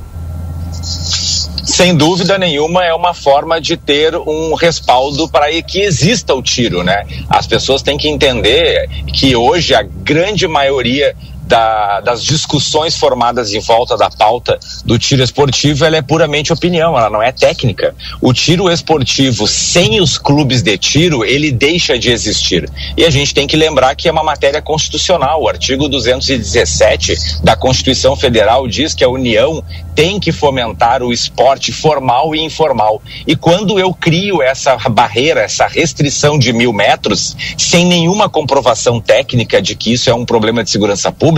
sem dúvida nenhuma é uma forma de ter um respaldo para que exista o tiro, né? As pessoas têm que entender que hoje a grande maioria da, das discussões formadas em volta da pauta do tiro esportivo, ela é puramente opinião, ela não é técnica. O tiro esportivo sem os clubes de tiro, ele deixa de existir. E a gente tem que lembrar que é uma matéria constitucional. O artigo 217 da Constituição Federal diz que a União tem que fomentar o esporte formal e informal. E quando eu crio essa barreira, essa restrição de mil metros, sem nenhuma comprovação técnica de que isso é um problema de segurança pública,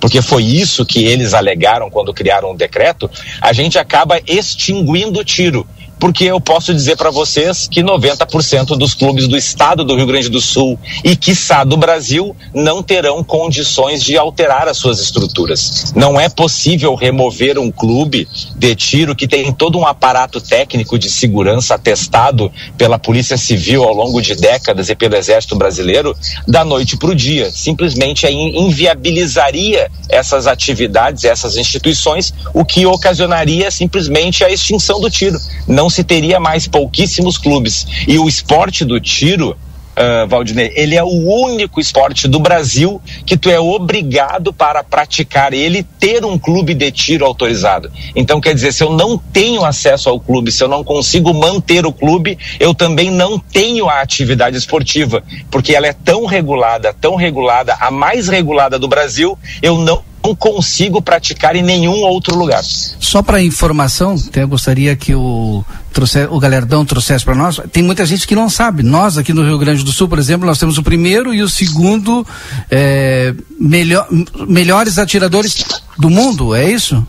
porque foi isso que eles alegaram quando criaram o decreto, a gente acaba extinguindo o tiro porque eu posso dizer para vocês que 90% dos clubes do estado do Rio Grande do Sul e quiçá do Brasil não terão condições de alterar as suas estruturas. Não é possível remover um clube de tiro que tem todo um aparato técnico de segurança atestado pela Polícia Civil ao longo de décadas e pelo Exército Brasileiro da noite para o dia. Simplesmente inviabilizaria essas atividades, essas instituições, o que ocasionaria simplesmente a extinção do tiro. Não se teria mais pouquíssimos clubes. E o esporte do tiro uh, Valdinei, ele é o único esporte do Brasil que tu é obrigado para praticar ele ter um clube de tiro autorizado. Então, quer dizer, se eu não tenho acesso ao clube, se eu não consigo manter o clube, eu também não tenho a atividade esportiva, porque ela é tão regulada, tão regulada, a mais regulada do Brasil, eu não não consigo praticar em nenhum outro lugar. Só para informação, eu gostaria que o, trouxe, o Galerdão trouxesse para nós. Tem muita gente que não sabe. Nós aqui no Rio Grande do Sul, por exemplo, nós temos o primeiro e o segundo é, melhor, melhores atiradores do mundo, é isso?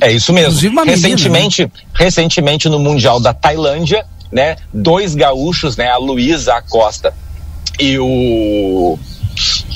É isso mesmo. recentemente, menina, né? recentemente no Mundial da Tailândia, né, dois gaúchos, né, a Luísa Acosta e o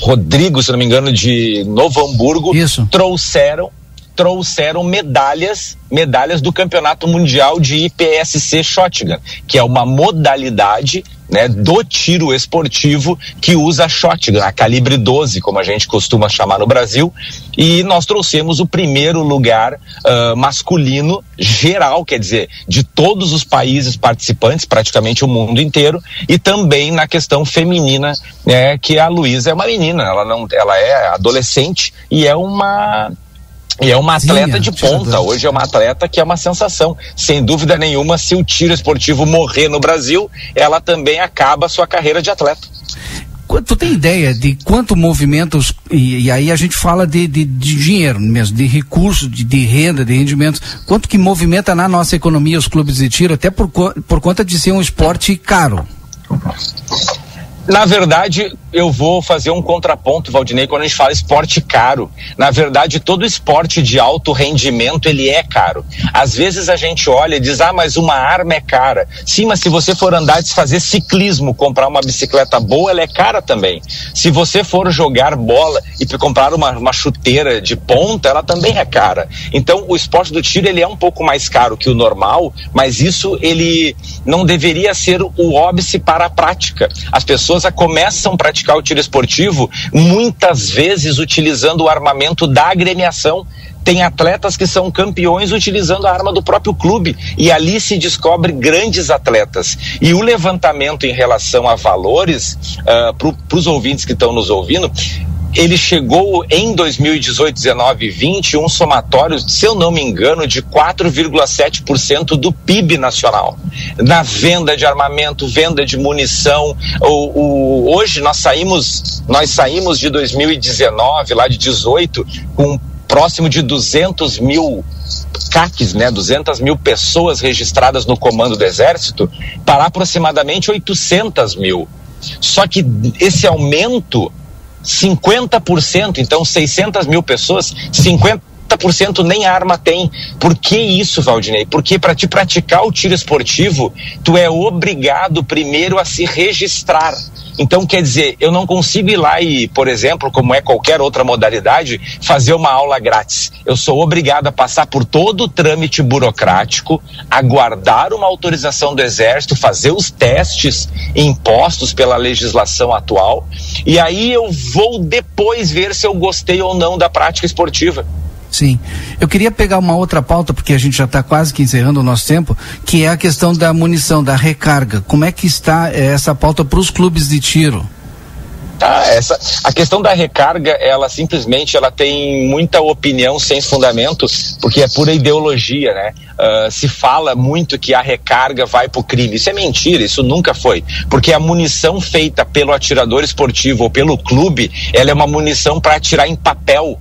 Rodrigo, se não me engano, de Novo Hamburgo, Isso. trouxeram trouxeram medalhas, medalhas do Campeonato Mundial de IPSC Shotgun, que é uma modalidade né, do tiro esportivo que usa shotgun, a calibre 12, como a gente costuma chamar no Brasil, e nós trouxemos o primeiro lugar uh, masculino geral, quer dizer, de todos os países participantes, praticamente o mundo inteiro, e também na questão feminina, né, que a Luísa é uma menina, ela não, ela é adolescente e é uma e é uma atleta Sim, de ponta. Hoje é uma atleta que é uma sensação. Sem dúvida nenhuma, se o tiro esportivo morrer no Brasil, ela também acaba a sua carreira de atleta. Tu tem ideia de quanto movimentos, e, e aí a gente fala de, de, de, dinheiro mesmo, de recursos, de, de renda, de rendimentos, quanto que movimenta na nossa economia os clubes de tiro, até por, por conta de ser um esporte caro? Na verdade, eu vou fazer um contraponto, Valdinei, quando a gente fala esporte caro. Na verdade, todo esporte de alto rendimento, ele é caro. Às vezes a gente olha e diz, ah, mas uma arma é cara. Sim, mas se você for andar e fazer ciclismo, comprar uma bicicleta boa, ela é cara também. Se você for jogar bola e comprar uma, uma chuteira de ponta, ela também é cara. Então, o esporte do tiro, ele é um pouco mais caro que o normal, mas isso, ele não deveria ser o óbice para a prática. As pessoas começam a praticar o tiro esportivo muitas vezes utilizando o armamento da agremiação tem atletas que são campeões utilizando a arma do próprio clube e ali se descobre grandes atletas. E o levantamento em relação a valores, uh, para os ouvintes que estão nos ouvindo, ele chegou em 2018, 19 e 20 um somatório, se eu não me engano, de 4,7% do PIB nacional. Na venda de armamento, venda de munição. O, o, hoje nós saímos, nós saímos de 2019, lá de 18, com próximo de 200 mil CACs, né, 200 mil pessoas registradas no comando do Exército, para aproximadamente 800 mil. Só que esse aumento 50%, então 600 mil pessoas, 50% nem arma tem. Por que isso, Valdinei? Porque para te praticar o tiro esportivo, tu é obrigado primeiro a se registrar. Então, quer dizer, eu não consigo ir lá e, por exemplo, como é qualquer outra modalidade, fazer uma aula grátis. Eu sou obrigado a passar por todo o trâmite burocrático, aguardar uma autorização do Exército, fazer os testes impostos pela legislação atual, e aí eu vou depois ver se eu gostei ou não da prática esportiva. Sim. Eu queria pegar uma outra pauta, porque a gente já está quase que encerrando o nosso tempo, que é a questão da munição, da recarga. Como é que está eh, essa pauta para os clubes de tiro? Tá, essa, a questão da recarga, ela simplesmente ela tem muita opinião sem fundamento, porque é pura ideologia, né? Uh, se fala muito que a recarga vai para o crime. Isso é mentira, isso nunca foi. Porque a munição feita pelo atirador esportivo ou pelo clube, ela é uma munição para atirar em papel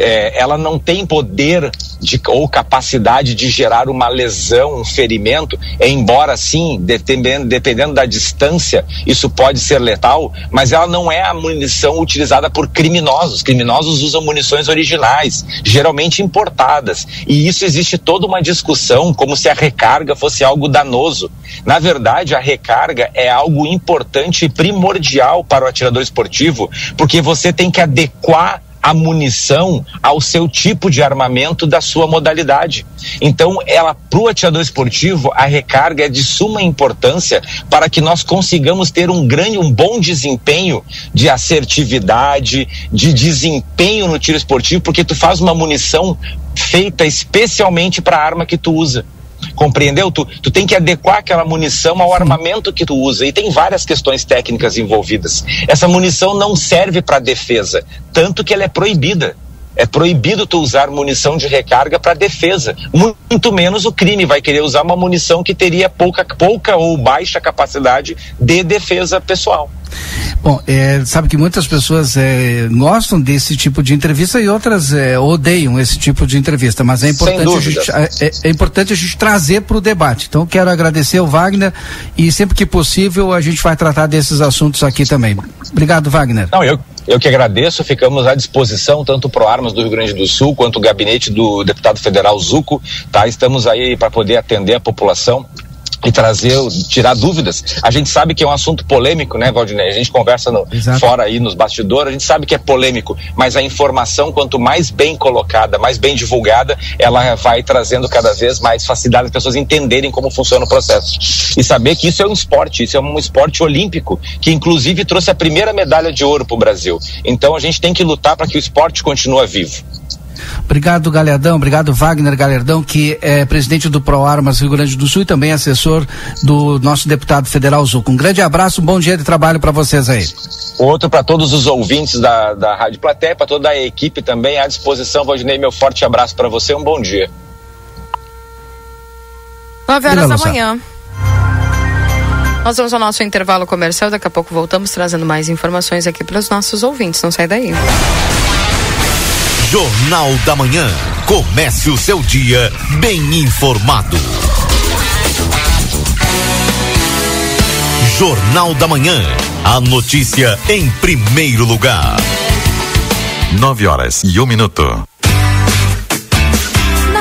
é, ela não tem poder de, ou capacidade de gerar uma lesão, um ferimento, embora sim, dependendo, dependendo da distância, isso pode ser letal, mas ela não é a munição utilizada por criminosos. Criminosos usam munições originais, geralmente importadas. E isso existe toda uma discussão como se a recarga fosse algo danoso. Na verdade, a recarga é algo importante e primordial para o atirador esportivo, porque você tem que adequar a munição ao seu tipo de armamento da sua modalidade. Então, ela para o atirador esportivo, a recarga é de suma importância para que nós consigamos ter um grande, um bom desempenho de assertividade, de desempenho no tiro esportivo, porque tu faz uma munição feita especialmente para a arma que tu usa. Compreendeu? Tu, tu tem que adequar aquela munição ao armamento que tu usa. E tem várias questões técnicas envolvidas. Essa munição não serve para defesa, tanto que ela é proibida. É proibido tu usar munição de recarga para defesa. Muito menos o crime vai querer usar uma munição que teria pouca, pouca ou baixa capacidade de defesa pessoal. Bom, é, sabe que muitas pessoas é, gostam desse tipo de entrevista e outras é, odeiam esse tipo de entrevista, mas é importante, a gente, é, é, importante a gente trazer para o debate. Então, quero agradecer ao Wagner e sempre que possível a gente vai tratar desses assuntos aqui também. Obrigado, Wagner. Não, eu, eu que agradeço, ficamos à disposição, tanto pro Armas do Rio Grande do Sul quanto o gabinete do deputado federal Zuco, tá? Estamos aí para poder atender a população e trazer, tirar dúvidas. A gente sabe que é um assunto polêmico, né, Valdinei? A gente conversa no, fora aí nos bastidores, a gente sabe que é polêmico, mas a informação, quanto mais bem colocada, mais bem divulgada, ela vai trazendo cada vez mais facilidade as pessoas entenderem como funciona o processo. E saber que isso é um esporte, isso é um esporte olímpico, que inclusive trouxe a primeira medalha de ouro para o Brasil. Então a gente tem que lutar para que o esporte continue vivo. Obrigado, Galerdão. Obrigado, Wagner Galerdão, que é presidente do ProArmas Rio Grande do Sul e também assessor do nosso deputado federal Zuco. Um grande abraço, um bom dia de trabalho para vocês aí. Outro para todos os ouvintes da, da Rádio Platéia, para toda a equipe também à disposição. Valdinei, meu forte abraço para você, um bom dia. 9 horas da manhã. Nós vamos ao nosso intervalo comercial, daqui a pouco voltamos trazendo mais informações aqui para os nossos ouvintes. Não sai daí. Jornal da Manhã. Comece o seu dia bem informado. Jornal da Manhã. A notícia em primeiro lugar. Nove horas e um minuto.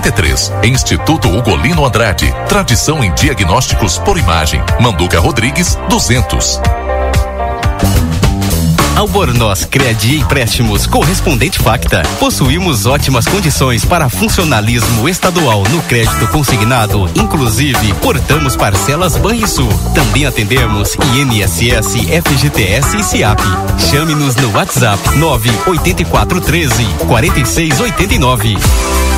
33. Instituto Ugolino Andrade. Tradição em diagnósticos por imagem. Manduca Rodrigues, 200. Albornoz Credi Empréstimos Correspondente Facta. Possuímos ótimas condições para funcionalismo estadual no crédito consignado, inclusive portamos parcelas Banrisul. Também atendemos INSS, FGTS e SIAP. Chame-nos no WhatsApp 98413 4689.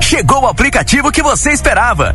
Chegou o aplicativo que você esperava.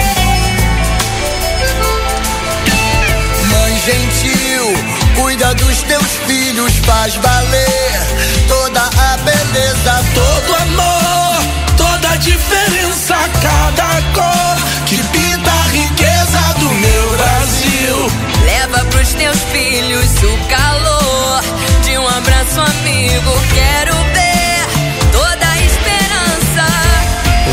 Gentil, cuida dos teus filhos, faz valer toda a beleza, todo amor, toda a diferença, cada cor que pinta a riqueza do meu Brasil. Leva pros teus filhos o calor de um abraço amigo, quero ver toda a esperança.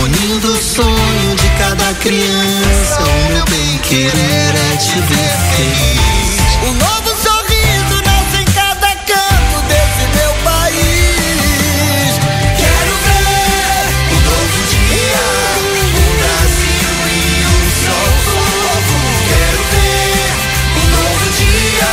Unindo o sonho de cada criança, o meu bem querer é te ver feliz. Um novo sorriso nasce em cada canto desse meu país. Quero ver um novo dia, um Brasil e um só povo. Quero ver um novo dia,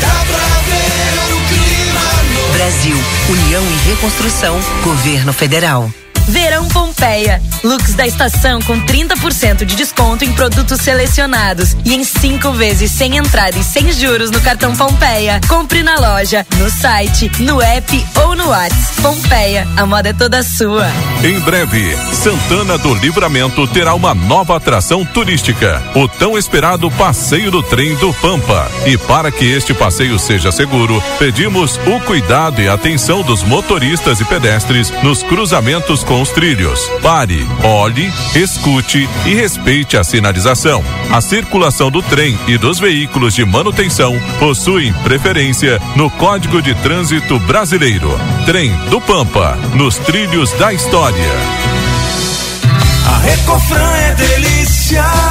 dá pra ver o clima novo. Brasil, União e Reconstrução, Governo Federal. Verão Pompeia. Looks da estação com 30% de desconto em produtos selecionados e em cinco vezes sem entrada e sem juros no cartão Pompeia. Compre na loja, no site, no app ou no WhatsApp. Pompeia, a moda é toda sua. Em breve, Santana do Livramento terá uma nova atração turística, o tão esperado Passeio do Trem do Pampa. E para que este passeio seja seguro, pedimos o cuidado e atenção dos motoristas e pedestres nos cruzamentos com os trilhos. Pare, olhe, escute e respeite a sinalização. A circulação do trem e dos veículos de manutenção possuem preferência no Código de Trânsito Brasileiro. Trem do Pampa, nos trilhos da história. A Recofran é delícia.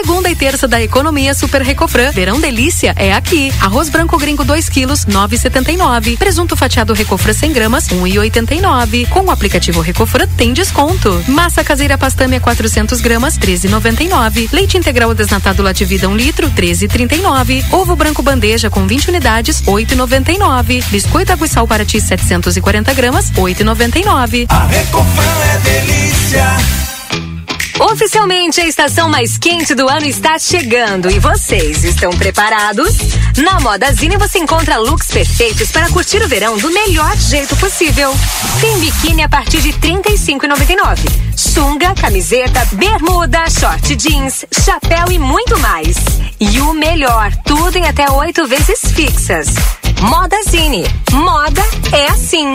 Segunda e terça da economia Super Recofran. Verão delícia é aqui. Arroz branco gringo 2 quilos, 9,79. Presunto fatiado Recofran 100 gramas, 1,89. Com o aplicativo Recofran tem desconto. Massa caseira pastâmia 400 gramas, 13,99. Leite integral desnatado Lativida 1 litro, 13,39. Ovo branco bandeja com 20 unidades, 8,99. Biscoito água e sal para ti 740 gramas, 8,99. A Recofran é delícia. Oficialmente, a estação mais quente do ano está chegando e vocês estão preparados? Na Modazine você encontra looks perfeitos para curtir o verão do melhor jeito possível. Tem biquíni a partir de R$ 35,99. Sunga, camiseta, bermuda, short jeans, chapéu e muito mais. E o melhor, tudo em até oito vezes fixas. Modazine. Moda é assim.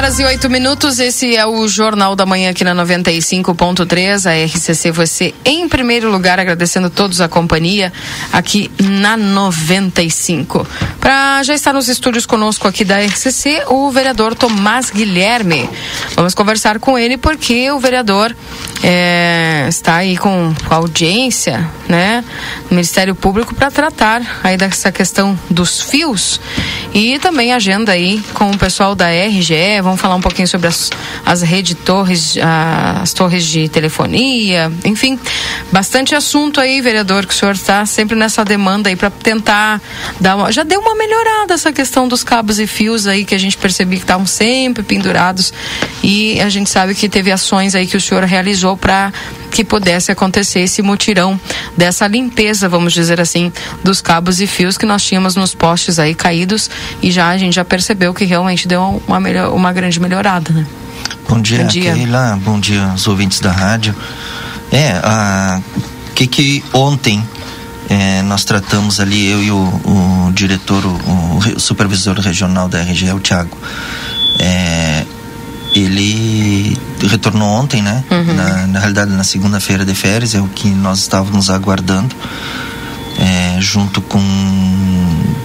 Horas e 8 minutos, esse é o Jornal da Manhã aqui na 95.3, a RCC você em primeiro lugar, agradecendo todos a companhia aqui na 95. Para já estar nos estúdios conosco aqui da RCC, o vereador Tomás Guilherme. Vamos conversar com ele porque o vereador é, está aí com, com audiência, né, no Ministério Público para tratar aí dessa questão dos fios e também agenda aí com o pessoal da RGE, vamos falar um pouquinho sobre as, as redes torres, as torres de telefonia, enfim, bastante assunto aí, vereador, que o senhor está sempre nessa demanda aí para tentar dar uma, já deu uma melhorada essa questão dos cabos e fios aí que a gente percebia que estavam sempre pendurados e a gente sabe que teve ações aí que o senhor realizou para que pudesse acontecer esse mutirão dessa limpeza, vamos dizer assim, dos cabos e fios que nós tínhamos nos postes aí caídos e já a gente já percebeu que realmente deu uma, melhor, uma grande melhorada, né? Bom dia, Bom dia. Keila. Bom dia aos ouvintes da rádio. É, a que que ontem é, nós tratamos ali, eu e o, o diretor, o, o, supervisor regional da RGE, o Thiago. É, ele retornou ontem, né? Uhum. Na, na, realidade, na segunda-feira de férias, é o que nós estávamos aguardando, é, junto com,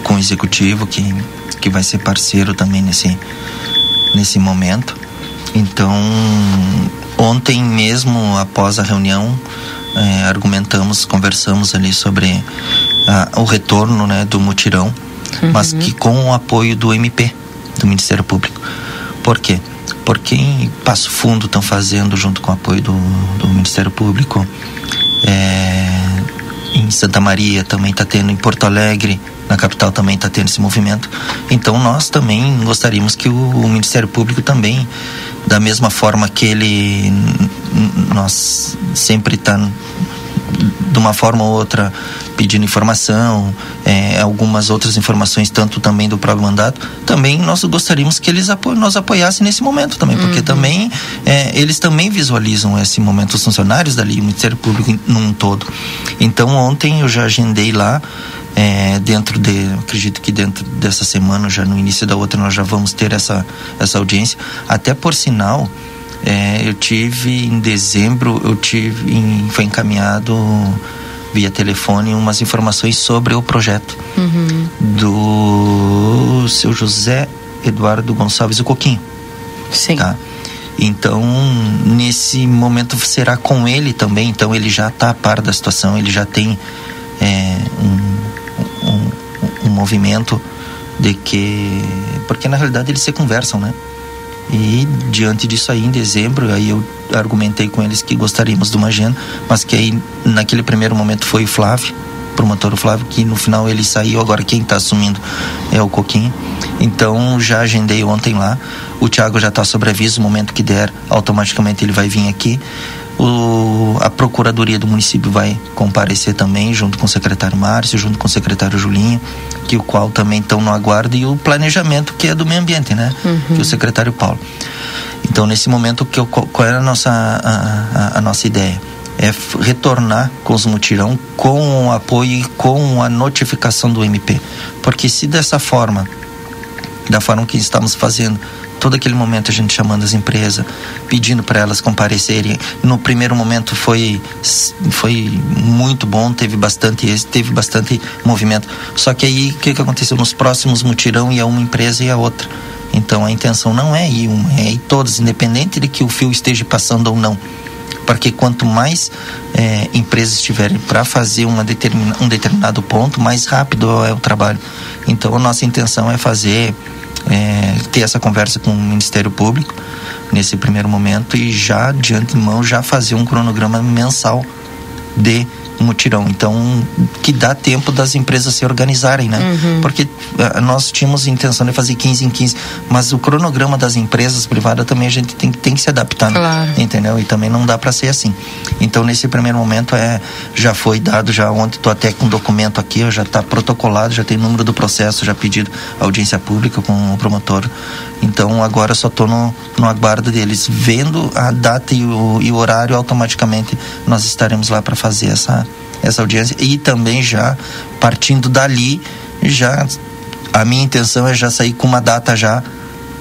com o executivo, que, que vai ser parceiro também nesse, nesse momento. Então, ontem mesmo, após a reunião, é, argumentamos, conversamos ali sobre o retorno né, do mutirão, uhum. mas que com o apoio do MP, do Ministério Público. Por quê? porque em Passo Fundo estão fazendo junto com o apoio do, do Ministério Público. É, em Santa Maria também está tendo, em Porto Alegre, na capital também está tendo esse movimento. Então nós também gostaríamos que o, o Ministério Público também, da mesma forma que ele, nós sempre está de uma forma ou outra pedindo informação, é, algumas outras informações, tanto também do próprio mandato, também nós gostaríamos que eles apo nos apoiassem nesse momento também, porque uhum. também é, eles também visualizam esse momento, os funcionários dali, o Ministério Público num todo. Então ontem eu já agendei lá, é, dentro de, acredito que dentro dessa semana, já no início da outra, nós já vamos ter essa, essa audiência. Até por sinal, é, eu tive em dezembro, eu tive, em, foi encaminhado via telefone umas informações sobre o projeto uhum. do seu José Eduardo Gonçalves o Coquinho. Sim. Tá? Então, nesse momento será com ele também, então ele já está a par da situação, ele já tem é, um, movimento de que. Porque na realidade eles se conversam, né? E diante disso aí, em dezembro, aí eu argumentei com eles que gostaríamos de uma agenda, mas que aí naquele primeiro momento foi o Flávio, promotor o Flávio, que no final ele saiu, agora quem está assumindo é o Coquinho. Então já agendei ontem lá. O Thiago já está sobre aviso, no momento que der, automaticamente ele vai vir aqui. O, a Procuradoria do município vai comparecer também, junto com o secretário Márcio, junto com o secretário Julinho, que o qual também estão no aguardo, e o planejamento, que é do meio ambiente, né? Uhum. Que é o secretário Paulo. Então, nesse momento, que eu, qual era a nossa, a, a, a nossa ideia? É retornar com os mutirão com o apoio e com a notificação do MP. Porque se dessa forma, da forma que estamos fazendo, todo aquele momento a gente chamando as empresas, pedindo para elas comparecerem. No primeiro momento foi foi muito bom, teve bastante teve bastante movimento. Só que aí o que, que aconteceu nos próximos mutirão ia uma empresa e a outra. Então a intenção não é ir uma, é ir todas, independente de que o fio esteja passando ou não. Porque quanto mais é, empresas estiverem para fazer uma determina, um determinado ponto, mais rápido é o trabalho. Então a nossa intenção é fazer é, ter essa conversa com o Ministério Público nesse primeiro momento e já de antemão já fazer um cronograma mensal de mutirão. Então, que dá tempo das empresas se organizarem, né? Uhum. Porque uh, nós tínhamos intenção de fazer 15 em 15, mas o cronograma das empresas privadas também a gente tem, tem que se adaptar, né? claro. entendeu? E também não dá para ser assim. Então, nesse primeiro momento, é já foi dado, já ontem tô até com documento aqui, já está protocolado, já tem número do processo, já pedido audiência pública com o promotor. Então, agora só tô no, no aguardo deles. Vendo a data e o, e o horário, automaticamente nós estaremos lá para fazer essa essa audiência e também já partindo dali já a minha intenção é já sair com uma data já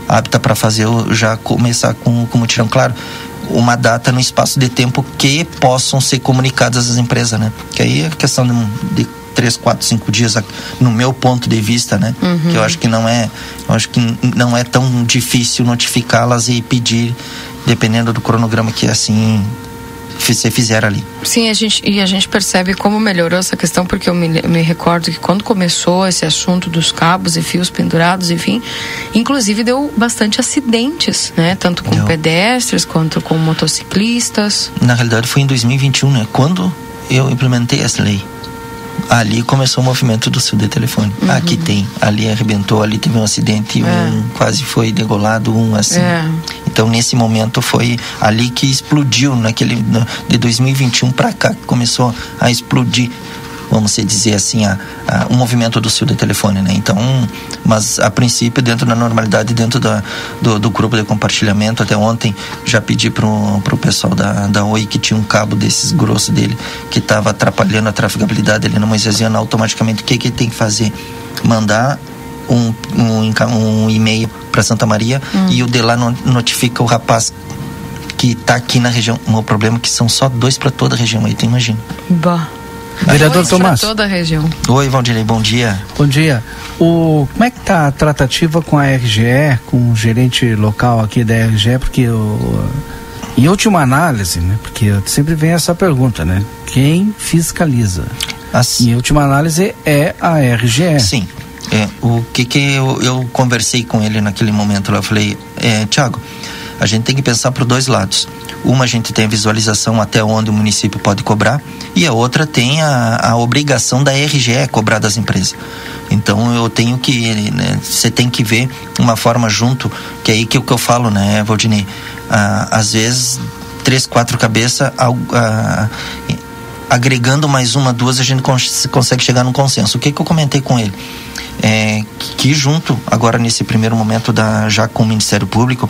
apta para fazer já começar com, com o mutirão. Claro, uma data no espaço de tempo que possam ser comunicadas às empresas, né? Que aí é questão de, de três, quatro, cinco dias, no meu ponto de vista, né? Uhum. Que eu acho que não é, eu acho que não é tão difícil notificá-las e pedir, dependendo do cronograma que assim você fizer ali. Sim, a gente, e a gente percebe como melhorou essa questão, porque eu me, me recordo que quando começou esse assunto dos cabos e fios pendurados, enfim, inclusive deu bastante acidentes, né? Tanto com pedestres quanto com motociclistas. Na realidade foi em 2021, né? Quando eu implementei essa lei. Ali começou o movimento do fio de telefone. Uhum. Aqui tem, ali arrebentou, ali teve um acidente, um quase foi degolado, um assim. É. Então nesse momento foi ali que explodiu naquele de 2021 para cá que começou a explodir vamos se dizer assim a, a, o movimento do fio de telefone né então mas a princípio dentro da normalidade dentro da, do, do grupo de compartilhamento até ontem já pedi pro, pro pessoal da, da Oi que tinha um cabo desses grosso dele que estava atrapalhando a trafegabilidade ali no Moisesiano automaticamente o que que tem que fazer mandar um, um, um e-mail para Santa Maria e o de lá no- notifica o rapaz que está aqui na região. O problema é que são só dois para toda a região aí, tu imagina. Bah. Vereador Tomás. toda a região. Oi, Valdirei, bom dia. Bom dia. O, como é que tá a tratativa com a RGE, com o gerente local aqui da RGE, porque o, em última análise, né? Porque sempre vem essa pergunta, né? Quem fiscaliza? Em última análise é a RGE. Sim. É, o que que eu, eu conversei com ele naquele momento lá, eu falei, é, Tiago, a gente tem que pensar por dois lados. Uma, a gente tem a visualização até onde o município pode cobrar, e a outra tem a, a obrigação da RGE cobrar das empresas. Então eu tenho que, né, você tem que ver uma forma junto, que é aí que o que eu falo, né, Valdinei? Ah, às vezes, três, quatro cabeças, agregando mais uma, duas, a gente cons- consegue chegar num consenso. O que, que eu comentei com ele? É, que junto, agora nesse primeiro momento, da, já com o Ministério Público,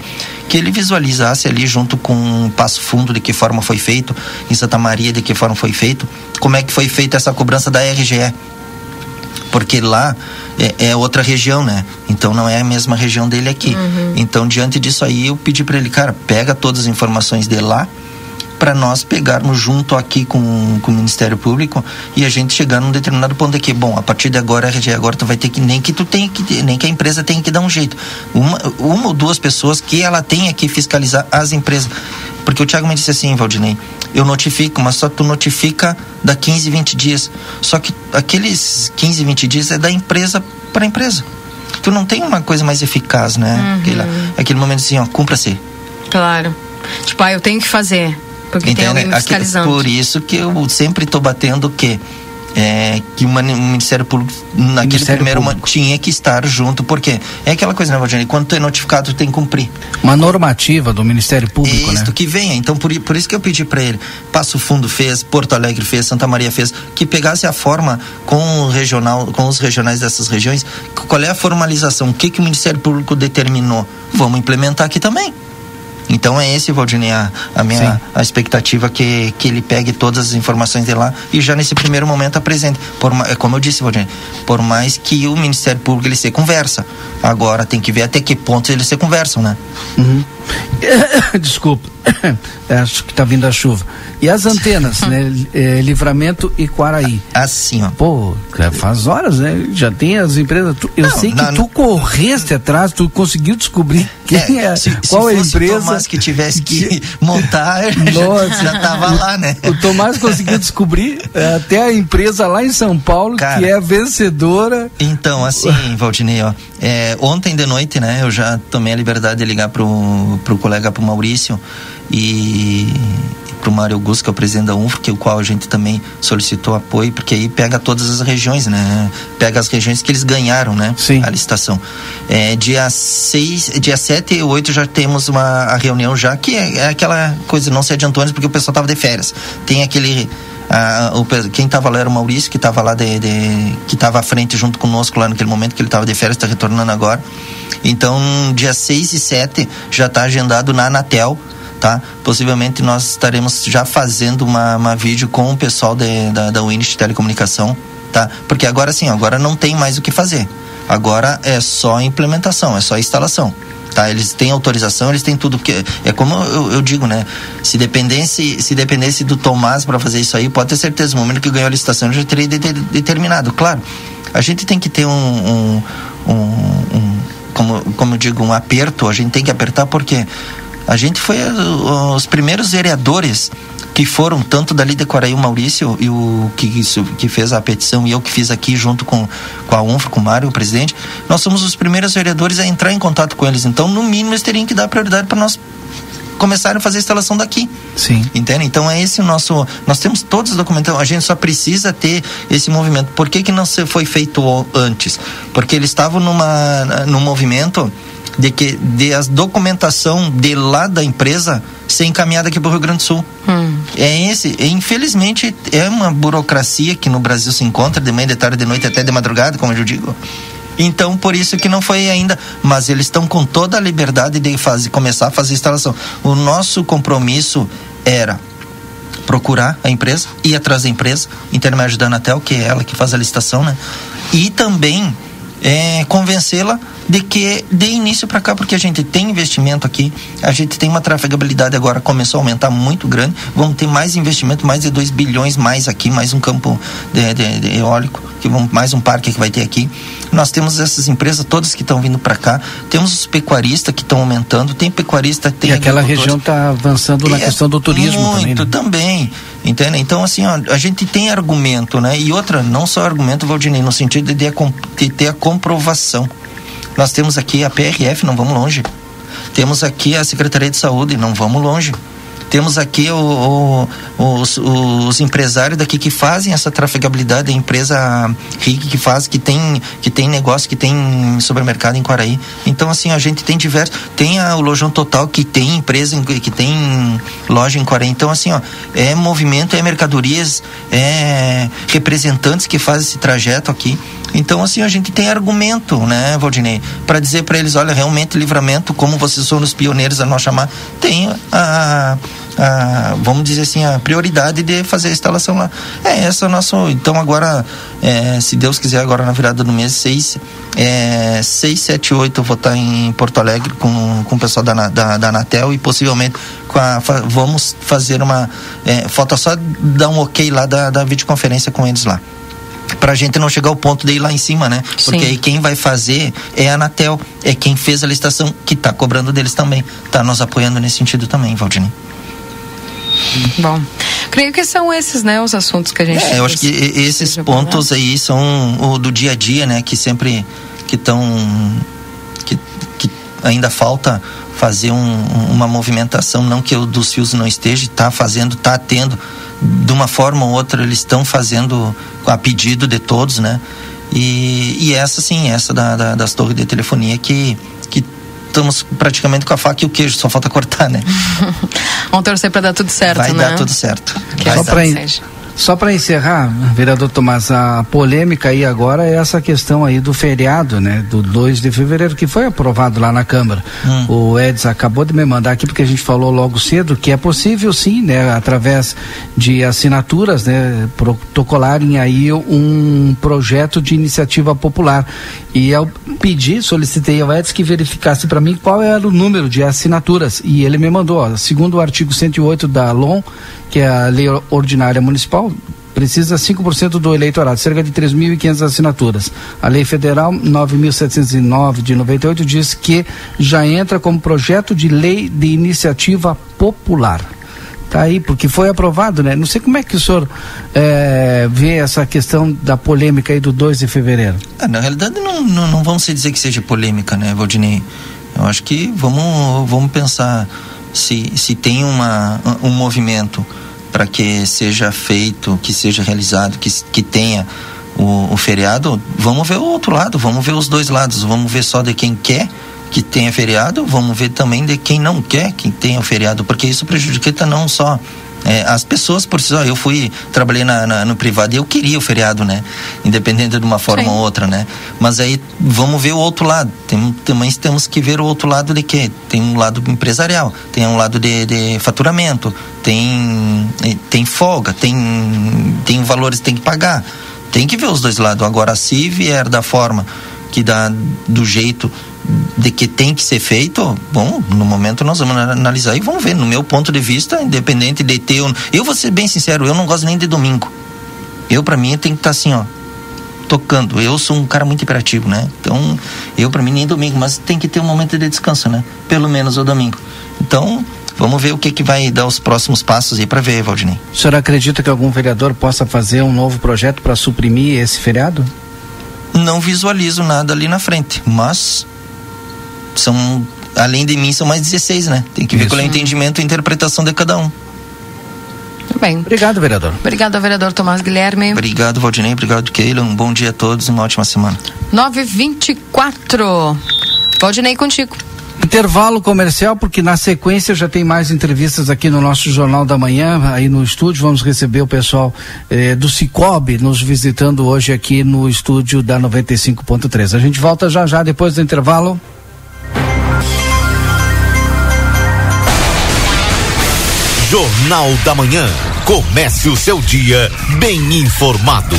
que ele visualizasse ali junto com o Passo Fundo de que forma foi feito, em Santa Maria de que forma foi feito, como é que foi feita essa cobrança da RGE. Porque lá é, é outra região, né? Então não é a mesma região dele aqui. Então, diante disso aí, eu pedi para ele, cara, pega todas as informações de lá para nós pegarmos junto aqui com, com o Ministério Público e a gente chegar num determinado ponto aqui, bom, a partir de agora, a RGE agora tu vai ter que nem que tu tenha que nem que a empresa tenha que dar um jeito. Uma, uma ou duas pessoas que ela tenha que fiscalizar as empresas. Porque o Thiago me disse assim, Valdinei, eu notifico, mas só tu notifica da 15, 20 dias. Só que aqueles 15, 20 dias é da empresa para empresa. Tu não tem uma coisa mais eficaz, né? Aquela, aquele momento assim, ó, cumpra-se. Claro. Tipo, ah, eu tenho que fazer. Porque tem alguém me Aqui- fiscalizando. Por isso que eu sempre estou batendo que é, que o o Ministério Público naquele Ministério primeiro Público. tinha que estar junto, porque é aquela coisa, né, Valdir? Quando tu é notificado, tu tem que cumprir. Uma normativa do Ministério Público, né? Isto que venha. Então, por, i- por isso que eu pedi para ele. Passo Fundo fez, Porto Alegre fez, Santa Maria fez, que pegasse a forma com o regional, com os regionais dessas regiões. Qual é a formalização? O que, que o Ministério Público determinou? Vamos implementar aqui também. Então é esse, Valdinei, a, a minha a expectativa que, que ele pegue todas as informações de lá e já nesse primeiro momento apresente. Por, é como eu disse, Valdinei, por mais que o Ministério Público ele se conversa, agora tem que ver até que ponto eles se conversam, né? Uhum. Desculpa, acho que está vindo a chuva. E as antenas, né? É, Livramento e Quaraí. Assim, ó. Pô, faz horas, né? Já tem as empresas. tu- eu Não, sei que tu correste atrás, tu conseguiu descobrir quem é, se, qual se é a fosse empresa. o Tomás que tivesse que montar, já, Nossa. já tava lá, né? O Tomás conseguiu descobrir é, até a empresa lá em São Paulo Cara. que é a vencedora. Então, assim, Valdinei, ó, é, ontem de noite, né, eu já tomei a liberdade de ligar pro, pro colega, pro Maurício e pro Mário Augusto, que é o presidente da UNFRO, que o qual a gente também solicitou apoio, porque aí pega todas as regiões, né? Pega as regiões que eles ganharam, né? Sim. A licitação. É, dia 6, dia 7 e 8 já temos uma a reunião já, que é, é aquela coisa, não se adiantou antes porque o pessoal tava de férias. Tem aquele ah, o quem estava lá era o Maurício, que estava lá de, de- que estava à frente junto conosco lá naquele momento que ele estava de férias, está retornando agora. Então, dia 6 e 7 já está agendado na Anatel, tá? Possivelmente nós estaremos já fazendo uma, uma vídeo com o pessoal de, da, da Winit Telecomunicação, tá? Porque agora sim, agora não tem mais o que fazer. Agora é só implementação, é só instalação. Tá, eles têm autorização, eles têm tudo, porque é como eu, eu digo, né? Se dependesse, se dependesse do Tomás para fazer isso aí, pode ter certeza, no momento que ganhou a licitação, já teria de- de- determinado. Claro, a gente tem que ter um, um, um- um- como, como eu digo, um aperto, a gente tem que apertar porque a gente foi os primeiros vereadores que foram tanto dali de Quaraí o Maurício e o que, que fez a petição e eu que fiz aqui junto com, com a UNFRA, com o Mário, o presidente, nós somos os primeiros vereadores a entrar em contato com eles. Então, no mínimo, eles teriam que dar prioridade para nós começarem a fazer a instalação daqui. Sim. Entende? Então é esse o nosso. Nós temos todos os documentos, a gente só precisa ter esse movimento. Por que, que não se foi feito antes? Porque eles estavam numa, num movimento de que de as documentação de lá da empresa ser encaminhada aqui para o Rio Grande do Sul. É esse, e, infelizmente é uma burocracia que no Brasil se encontra de manhã, de tarde, de noite, até de madrugada, como eu digo. Então, por isso que não foi ainda, mas eles estão com toda a liberdade de fazer, começar a fazer instalação. O nosso compromisso era procurar a empresa, ir atrás da empresa, intermédio da Anatel, que é ela que faz a licitação, né? E também é, convencê-la de que dê início para cá, porque a gente tem investimento aqui, a gente tem uma trafegabilidade agora, começou a aumentar muito grande, vamos ter mais investimento, mais de 2 bilhões mais aqui, mais um campo de, de- de eólico, vamos, mais um parque que vai ter aqui. Nós temos essas empresas todas que estão vindo para cá, temos os pecuaristas que estão aumentando, tem pecuarista, tem E aquela região está avançando na É, questão do turismo também. muito né? também, entende? Então, assim, ó, a gente tem argumento, né? E outra, não só argumento, Valdinei, no sentido de, de ter a comprovação. Nós temos aqui a PRF, não vamos longe. Temos aqui a Secretaria de Saúde, não vamos longe. Temos aqui o- o- os, os empresários daqui que fazem essa trafegabilidade, a empresa RIC que faz, que tem, que tem negócio, que tem supermercado em Quaraí. Então, assim, a gente tem diversos. Tem a, o Lojão Total, que tem empresa, em- que tem loja em Quaraí. Então, assim, ó, é movimento, é mercadorias, é representantes que fazem esse trajeto aqui. Então, assim, a gente tem argumento, né, Valdinei, para dizer para eles, olha, realmente livramento, como vocês são os pioneiros a nós chamar, tem a- vamos dizer assim, a prioridade de fazer a instalação lá. É essa o nosso, então agora, é, se Deus quiser, agora na virada do mês 6, é, 6, 7, 8 eu vou estar em Porto Alegre com, com o pessoal da, da, da Anatel e possivelmente com a, vamos fazer uma, é, falta só dar um ok lá da, da videoconferência com eles lá pra gente não chegar ao ponto de ir lá em cima, né? Porque Sim. aí quem vai fazer é a Anatel, é quem fez a licitação, que tá cobrando deles também. Tá nos apoiando nesse sentido também, Valdinei. Bom, creio que são esses, né, os assuntos que a gente. É, eu acho que esses pontos aí são o do dia a dia, né? Que sempre que estão que, que ainda falta fazer um- uma movimentação, não que o dos fios não esteja, tá fazendo, tá tendo de uma forma ou outra eles estão fazendo a pedido de todos, né? E, e essa sim, essa da, da- das torres de telefonia que que estamos praticamente com a faca e o queijo, só falta cortar, né? Vamos torcer para dar tudo certo, Vai né? dar tudo certo. Que Vai Só para só para encerrar, vereador Tomás, a polêmica aí agora é essa questão aí do feriado, né, do 2 de fevereiro, que foi aprovado lá na Câmara. Hum. O Edson acabou de me mandar aqui, porque a gente falou logo cedo que é possível sim, né, através de assinaturas, né, protocolarem aí um projeto de iniciativa popular. E eu pedi, solicitei ao Edson que verificasse para mim qual era o número de assinaturas. E ele me mandou, ó, segundo o artigo 108 da LOM, que é a Lei Ordinária Municipal, precisa 5% do eleitorado, cerca de 3.500 assinaturas. A Lei Federal 9.709 de 98 diz que já entra como projeto de lei de iniciativa popular. Tá aí, porque foi aprovado, né? Não sei como é que o senhor eh, vê essa questão da polêmica aí do 2 de fevereiro. Ah, na realidade, não, não, não vamos dizer que seja polêmica, né, Valdinei? Eu acho que vamos, vamos pensar se, se tem uma, um movimento para que seja feito, que seja realizado, que, que tenha o, o feriado, vamos ver o outro lado, vamos ver os dois lados, vamos ver só de quem quer que tenha feriado, vamos ver também de quem não quer que tenha o feriado, porque isso prejudica não só é, as pessoas por si só. Eu fui, trabalhei na, na- no privado e eu queria o feriado, né? Independente de uma forma Sim. ou outra, né? Mas aí vamos ver o outro lado. Tem, também temos que ver o outro lado de quê? Tem um lado empresarial, tem um lado de, de faturamento, tem, tem folga, tem, tem valores que tem que pagar. Tem que ver os dois lados. Agora, se vier da forma que dá do jeito de que tem que ser feito, bom, no momento nós vamos analisar e vamos ver. No meu ponto de vista, independente de ter. Eu vou ser bem sincero, eu não gosto nem de domingo. Eu, para mim, tem que estar tá assim, ó, tocando. Eu sou um cara muito imperativo, né? Então, eu, para mim, nem domingo, mas tem que ter um momento de descanso, né? Pelo menos o domingo. Então, Vamos ver o que, que vai dar os próximos passos aí para ver, Valdinei. O senhor acredita que algum vereador possa fazer um novo projeto para suprimir esse feriado? Não visualizo nada ali na frente, mas são além de mim são mais 16, né? Tem que ver qual é o entendimento e interpretação de cada um. Muito bem. Obrigado, vereador. Obrigado, vereador Tomás Guilherme. Obrigado, Valdinei. Obrigado, Keila. Um bom dia a todos e uma ótima semana. 924. Valdinei, contigo. Intervalo comercial, porque na sequência já tem mais entrevistas aqui no nosso Jornal da Manhã, aí no estúdio. Vamos receber o pessoal eh, do Cicobi nos visitando hoje aqui no estúdio da 95.3. A gente volta já já depois do intervalo. Jornal da Manhã. Comece o seu dia bem informado.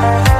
O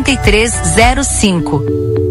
8305.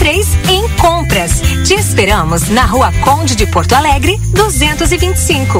em compras. Te esperamos na Rua Conde de Porto Alegre, 225.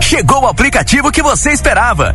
Chegou o aplicativo que você esperava.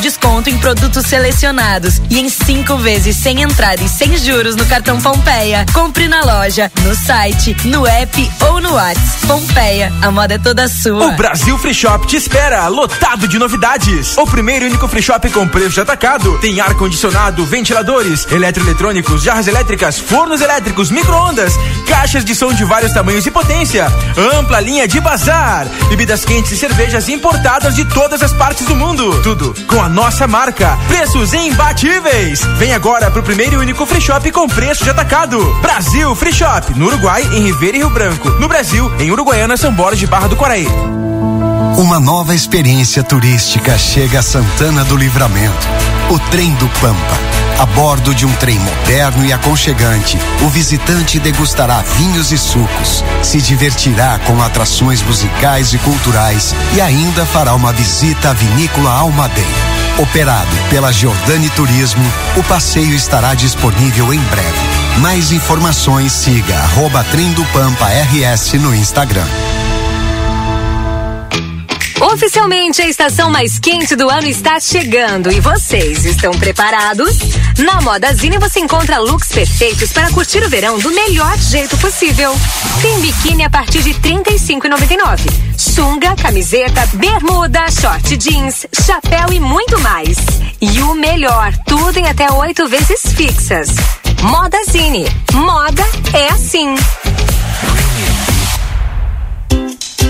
desconto em produtos selecionados e em cinco vezes sem entrada e sem juros no cartão Pompeia. Compre na loja, no site, no app ou no WhatsApp. Pompeia, a moda é toda sua. O Brasil Free Shop te espera, lotado de novidades. O primeiro e único free shop com preço de atacado. Tem ar-condicionado, ventiladores, eletroeletrônicos, jarras elétricas, fornos elétricos, micro-ondas, caixas de som de vários tamanhos e potência, ampla linha de bazar, bebidas quentes e cervejas importadas de todas as partes do mundo. Tudo com a nossa marca. Preços imbatíveis. Vem agora pro primeiro e único free shop com preço de atacado. Brasil Free Shop. No Uruguai, em Ribeira e Rio Branco. No Brasil, em Uruguaiana, São Borges de Barra do Quaraí. Uma nova experiência turística chega a Santana do Livramento. O Trem do Pampa. A bordo de um trem moderno e aconchegante, o visitante degustará vinhos e sucos, se divertirá com atrações musicais e culturais e ainda fará uma visita à vinícola Almadeira. Operado pela Giordani Turismo, o passeio estará disponível em breve. Mais informações siga arroba do Pampa RS no Instagram. Oficialmente, a estação mais quente do ano está chegando e vocês estão preparados? Na Modazine você encontra looks perfeitos para curtir o verão do melhor jeito possível. Tem biquíni a partir de R$ 35,99. Sunga, camiseta, bermuda, short jeans, chapéu e muito mais. E o melhor, tudo em até oito vezes fixas. Modazine. Moda é assim.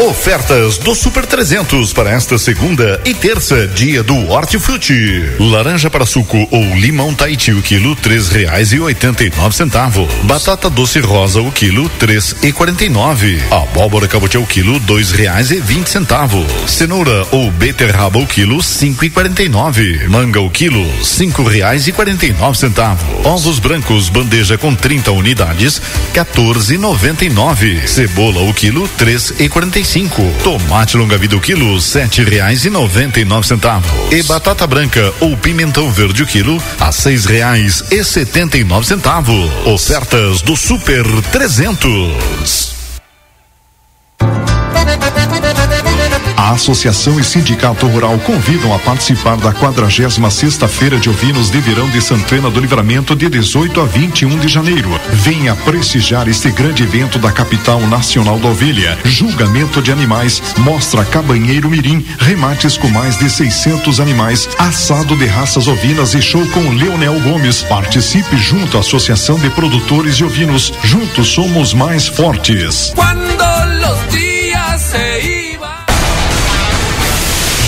Ofertas do Super 300 para esta segunda e terça, dia do Hortifruti. Laranja para suco ou limão Tahiti o quilo, três reais e oitenta e nove centavos. Batata doce rosa o quilo, três e quarenta e nove. Abóbora cabotiá o quilo, dois reais e vinte centavos. Cenoura ou beterraba o quilo, cinco e quarenta e nove. Manga o quilo, cinco reais e quarenta e nove centavos. Ovos brancos bandeja com 30 unidades, quatorze e noventa e nove. Cebola o quilo, três e quarenta e cinco. Tomate longa vida o quilo, sete reais e noventa e nove centavos. E batata branca ou pimentão verde o quilo, a seis reais e setenta e nove centavos. Ofertas do Super 300. A Associação e Sindicato Rural convidam a participar da 46 Feira de Ovinos de Verão de Santana do Livramento de 18 a 21 de janeiro. Venha prestigiar este grande evento da capital nacional da ovelha. Julgamento de animais, mostra cabanheiro mirim, remates com mais de 600 animais, assado de raças ovinas e show com Leonel Gomes. Participe junto à Associação de Produtores de Ovinos. Juntos somos mais fortes. Cuando los días se.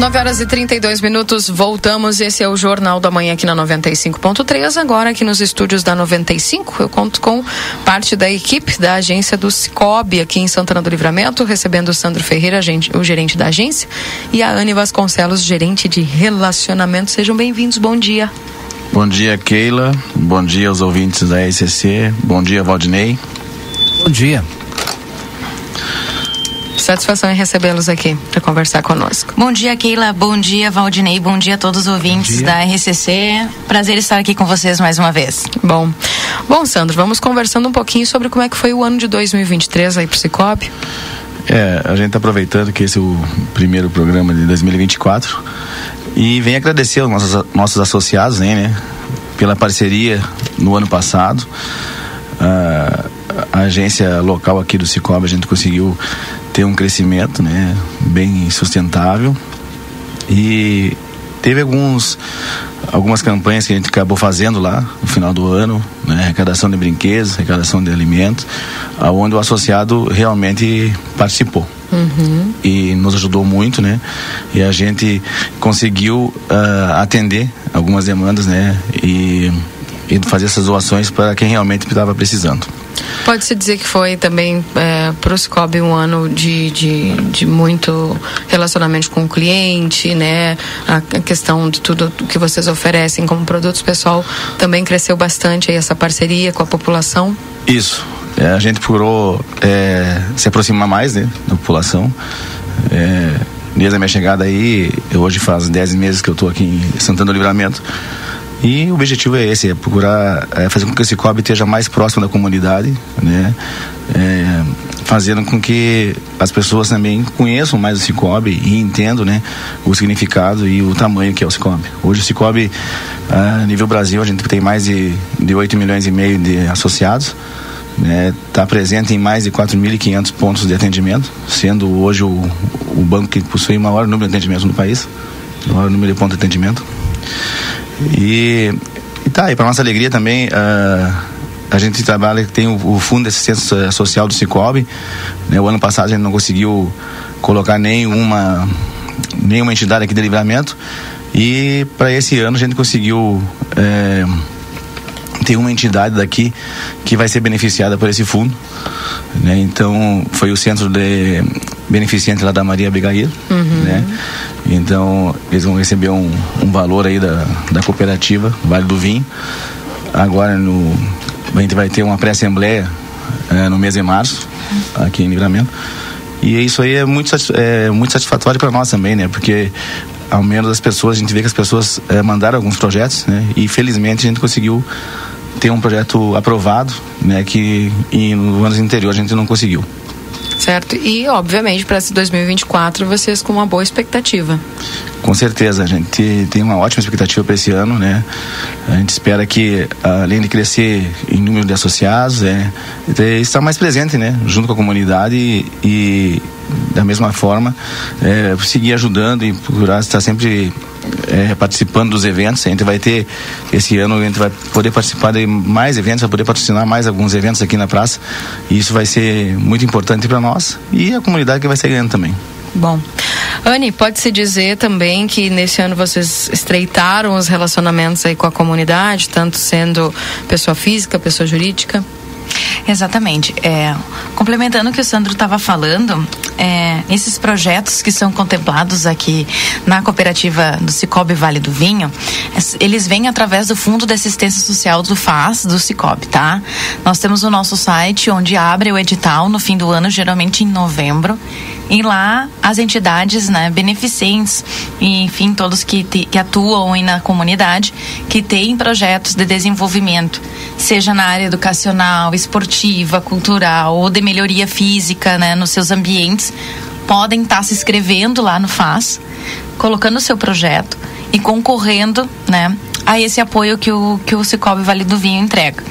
Nove horas e 32 minutos, voltamos. Esse é o Jornal da Manhã aqui na 95.3. Agora aqui nos estúdios da 95, eu conto com parte da equipe da agência do Cicobi aqui em Santana do Livramento, recebendo o Sandro Ferreira, o gerente da agência, e a Anne Vasconcelos, gerente de relacionamento. Sejam bem-vindos, bom dia. Bom dia, Keila. Bom dia aos ouvintes da SCC. Bom dia, Valdinei. Bom dia. Satisfação em recebê-los aqui para conversar conosco. Bom dia, Keila. Bom dia, Valdinei. Bom dia a todos os ouvintes da RCC. Prazer estar aqui com vocês mais uma vez. Bom, bom, Sandro, vamos conversando um pouquinho sobre como é que foi o ano de 2023 aí pro Cicobi. É, a gente está aproveitando que esse é o primeiro programa de 2024 e vem agradecer aos nossos, nossos associados, né, né pela parceria no ano passado. Ah, a agência local aqui do Cicobi a gente conseguiu ter um crescimento, né, bem sustentável e teve alguns algumas campanhas que a gente acabou fazendo lá no final do ano, né, arrecadação de brinquedos, arrecadação de alimentos, aonde o associado realmente participou. Uhum. E nos ajudou muito, né? E a gente conseguiu uh, atender algumas demandas, né? E, e fazer essas doações para quem realmente estava precisando. Pode-se dizer que foi também é, para o Cicobi um ano de, de, de, muito relacionamento com o cliente, né? A, questão de tudo que vocês oferecem como produtos, pessoal também cresceu bastante aí essa parceria com a população. Isso. É, a gente procurou é, se aproximar mais né, da população. É, desde a minha chegada aí, hoje faz 10 meses que eu estou aqui em Santana do Livramento. E o objetivo é esse, é procurar é, fazer com que esse COB esteja mais próximo da comunidade, né? É, fazendo com que as pessoas também conheçam mais o Cicobi e entendam né, o significado e o tamanho que é o Cicobi. Hoje o Cicobi, a nível Brasil, a gente tem mais de, de 8 milhões e meio de associados está né, tá presente em mais de 4.500 pontos de atendimento, sendo hoje o, o banco que possui o maior número de atendimentos no país, o maior número de pontos de atendimento. E, e tá, e para nossa alegria também, uh, a gente trabalha, tem o, o, Fundo de Assistência Social do Cicobi, né, o ano passado a gente não conseguiu colocar nenhuma, nenhuma entidade aqui de livramento, e para esse ano a gente conseguiu. Eh, tem uma entidade daqui que vai ser beneficiada por esse fundo. Né? Então, foi o centro de beneficente lá da Maria Abigail. Uhum. Né? Então, eles vão receber um, um valor aí da, da cooperativa Vale do Vinho. Agora, no, a gente vai ter uma pré-assembleia é, no mês de março, aqui em Livramento. E isso aí é muito, é, muito satisfatório para nós também, né? Porque ao menos as pessoas, a gente vê que as pessoas é, mandaram alguns projetos, né? E felizmente a gente conseguiu ter um projeto aprovado, né, que em, no anos anteriores a gente não conseguiu. Certo. E, obviamente, para esse 2024, vocês com uma boa expectativa. Com certeza, a gente tem uma ótima expectativa para esse ano, né? A gente espera que, além de crescer em número de associados, é, estar mais presente, né? Junto com a comunidade e, e da mesma forma, é, seguir ajudando e procurar estar sempre é, participando dos eventos. A gente vai ter, esse ano, a gente vai poder participar de mais eventos, vai poder patrocinar mais alguns eventos aqui na praça. E isso vai ser muito importante para nós e a comunidade que vai ser ganhando também. Bom. Anne, pode-se dizer também que nesse ano vocês estreitaram os relacionamentos aí com a comunidade, tanto sendo pessoa física, pessoa jurídica? Exatamente. É, complementando o que o Sandro estava falando, é, esses projetos que são contemplados aqui na cooperativa do Cicobi Vale do Vinho, eles vêm através do Fundo de Assistência Social do FAS, do Cicobi, tá? Nós temos o nosso site onde abre o edital no fim do ano, geralmente em novembro. E lá as entidades né, beneficentes, e, enfim, todos que, te, que atuam na comunidade, que têm projetos de desenvolvimento, seja na área educacional, esportiva, cultural ou de melhoria física né, nos seus ambientes, podem estar se inscrevendo lá no FAS, colocando o seu projeto e concorrendo né, a esse apoio que o, que o Cicobi Vale do Vinho entrega.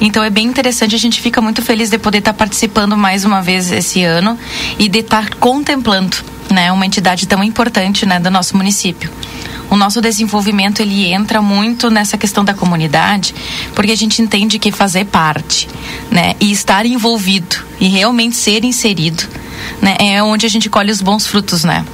Então é bem interessante, a gente fica muito feliz de poder estar participando mais uma vez esse ano e de estar contemplando né, uma entidade tão importante né, do nosso município o nosso desenvolvimento ele entra muito nessa questão da comunidade, porque a gente entende que fazer parte, né, e estar envolvido e realmente ser inserido, né, é onde a gente colhe os bons frutos, né?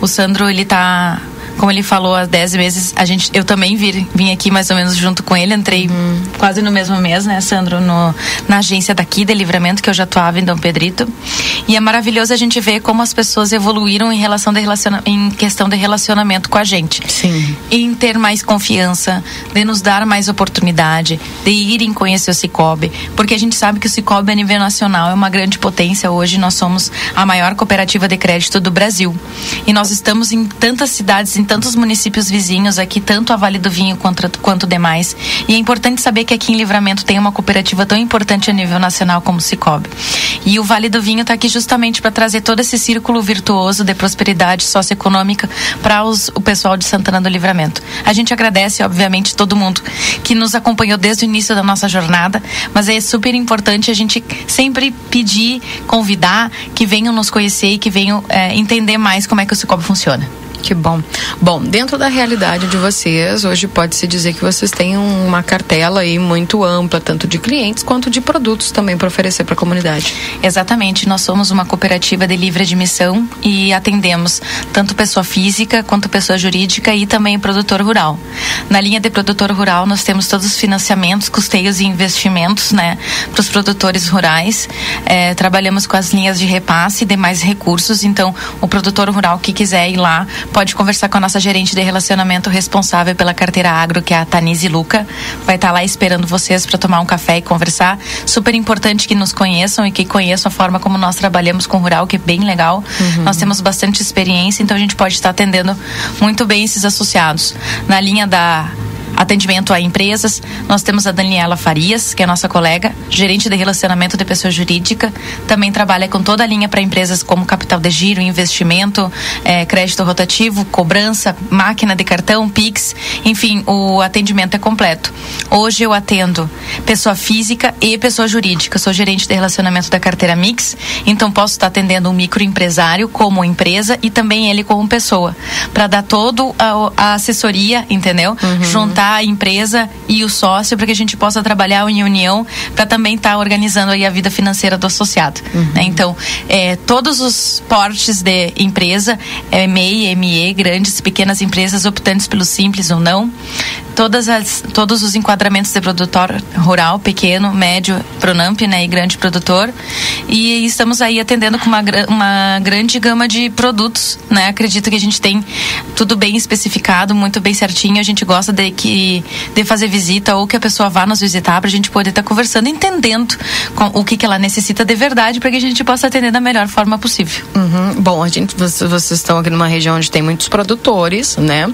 O Sandro ele está como ele falou, há 10 meses, a gente, eu também vir, vim aqui mais ou menos junto com ele, entrei uhum. quase no mesmo mês, né, Sandro, no, na agência daqui de livramento, que eu já atuava em Dom Pedrito. E é maravilhoso a gente ver como as pessoas evoluíram em relação de relaciona, em questão de relacionamento com a gente. Sim. Em ter mais confiança, de nos dar mais oportunidade, de irem conhecer o Cicobi, porque a gente sabe que o Cicobi a nível nacional é uma grande potência. Hoje nós somos a maior cooperativa de crédito do Brasil. E nós estamos em tantas cidades, em tantos municípios vizinhos aqui, tanto a Vale do Vinho quanto, quanto demais. E é importante saber que aqui em Livramento tem uma cooperativa tão importante a nível nacional como o Cicobi. E o Vale do Vinho está aqui justamente para trazer todo esse círculo virtuoso de prosperidade socioeconômica para o pessoal de Santana do Livramento. A gente agradece, obviamente, todo mundo que nos acompanhou desde o início da nossa jornada, mas é super importante a gente sempre pedir, convidar que venham nos conhecer e que venham é, entender mais como é que o Cicobi funciona. Que bom. Bom, dentro da realidade de vocês, hoje pode-se dizer que vocês têm uma cartela aí muito ampla, tanto de clientes quanto de produtos também para oferecer para a comunidade. Exatamente. Nós somos uma cooperativa de livre admissão e atendemos tanto pessoa física quanto pessoa jurídica e também produtor rural. Na linha de produtor rural, nós temos todos os financiamentos, custeios e investimentos, né, para os produtores rurais. É, trabalhamos com as linhas de repasse e demais recursos. Então, o produtor rural que quiser ir lá pode conversar com a nossa gerente de relacionamento responsável pela carteira agro, que é a Tanise Luca. Vai estar tá lá esperando vocês para tomar um café e conversar. Super importante que nos conheçam e que conheçam a forma como nós trabalhamos com rural, que é bem legal. Uhum. Nós temos bastante experiência, então a gente pode estar atendendo muito bem esses associados. Na linha da atendimento a empresas. Nós temos a Daniela Farias, que é nossa colega, gerente de relacionamento de pessoa jurídica. Também trabalha com toda a linha para empresas como capital de giro, investimento, é, crédito rotativo, cobrança, máquina de cartão, Pix. Enfim, o atendimento é completo. Hoje eu atendo pessoa física e pessoa jurídica. Sou gerente de relacionamento da carteira Mix, então posso estar atendendo um microempresário como empresa e também ele como pessoa, para dar toda a, a, assessoria, entendeu? Uhum. Juntar a empresa e o sócio para que a gente possa trabalhar em união para também estar tá organizando aí a vida financeira do associado. Uhum. Né? Então, é, todos os portes de empresa, é, MEI, ME, grandes, pequenas empresas optantes pelo simples ou não, todas as, todos os enquadramentos de produtor rural, pequeno, médio, Pronamp, né, e grande produtor. E estamos aí atendendo com uma, uma grande gama de produtos, né? Acredito que a gente tem tudo bem especificado, muito bem certinho. A gente gosta de que de fazer visita ou que a pessoa vá nos visitar para a gente poder estar tá conversando, entendendo com, o que, que ela necessita de verdade para que a gente possa atender da melhor forma possível. Uhum. Bom, a gente vocês, vocês estão aqui numa região onde tem muitos produtores, né?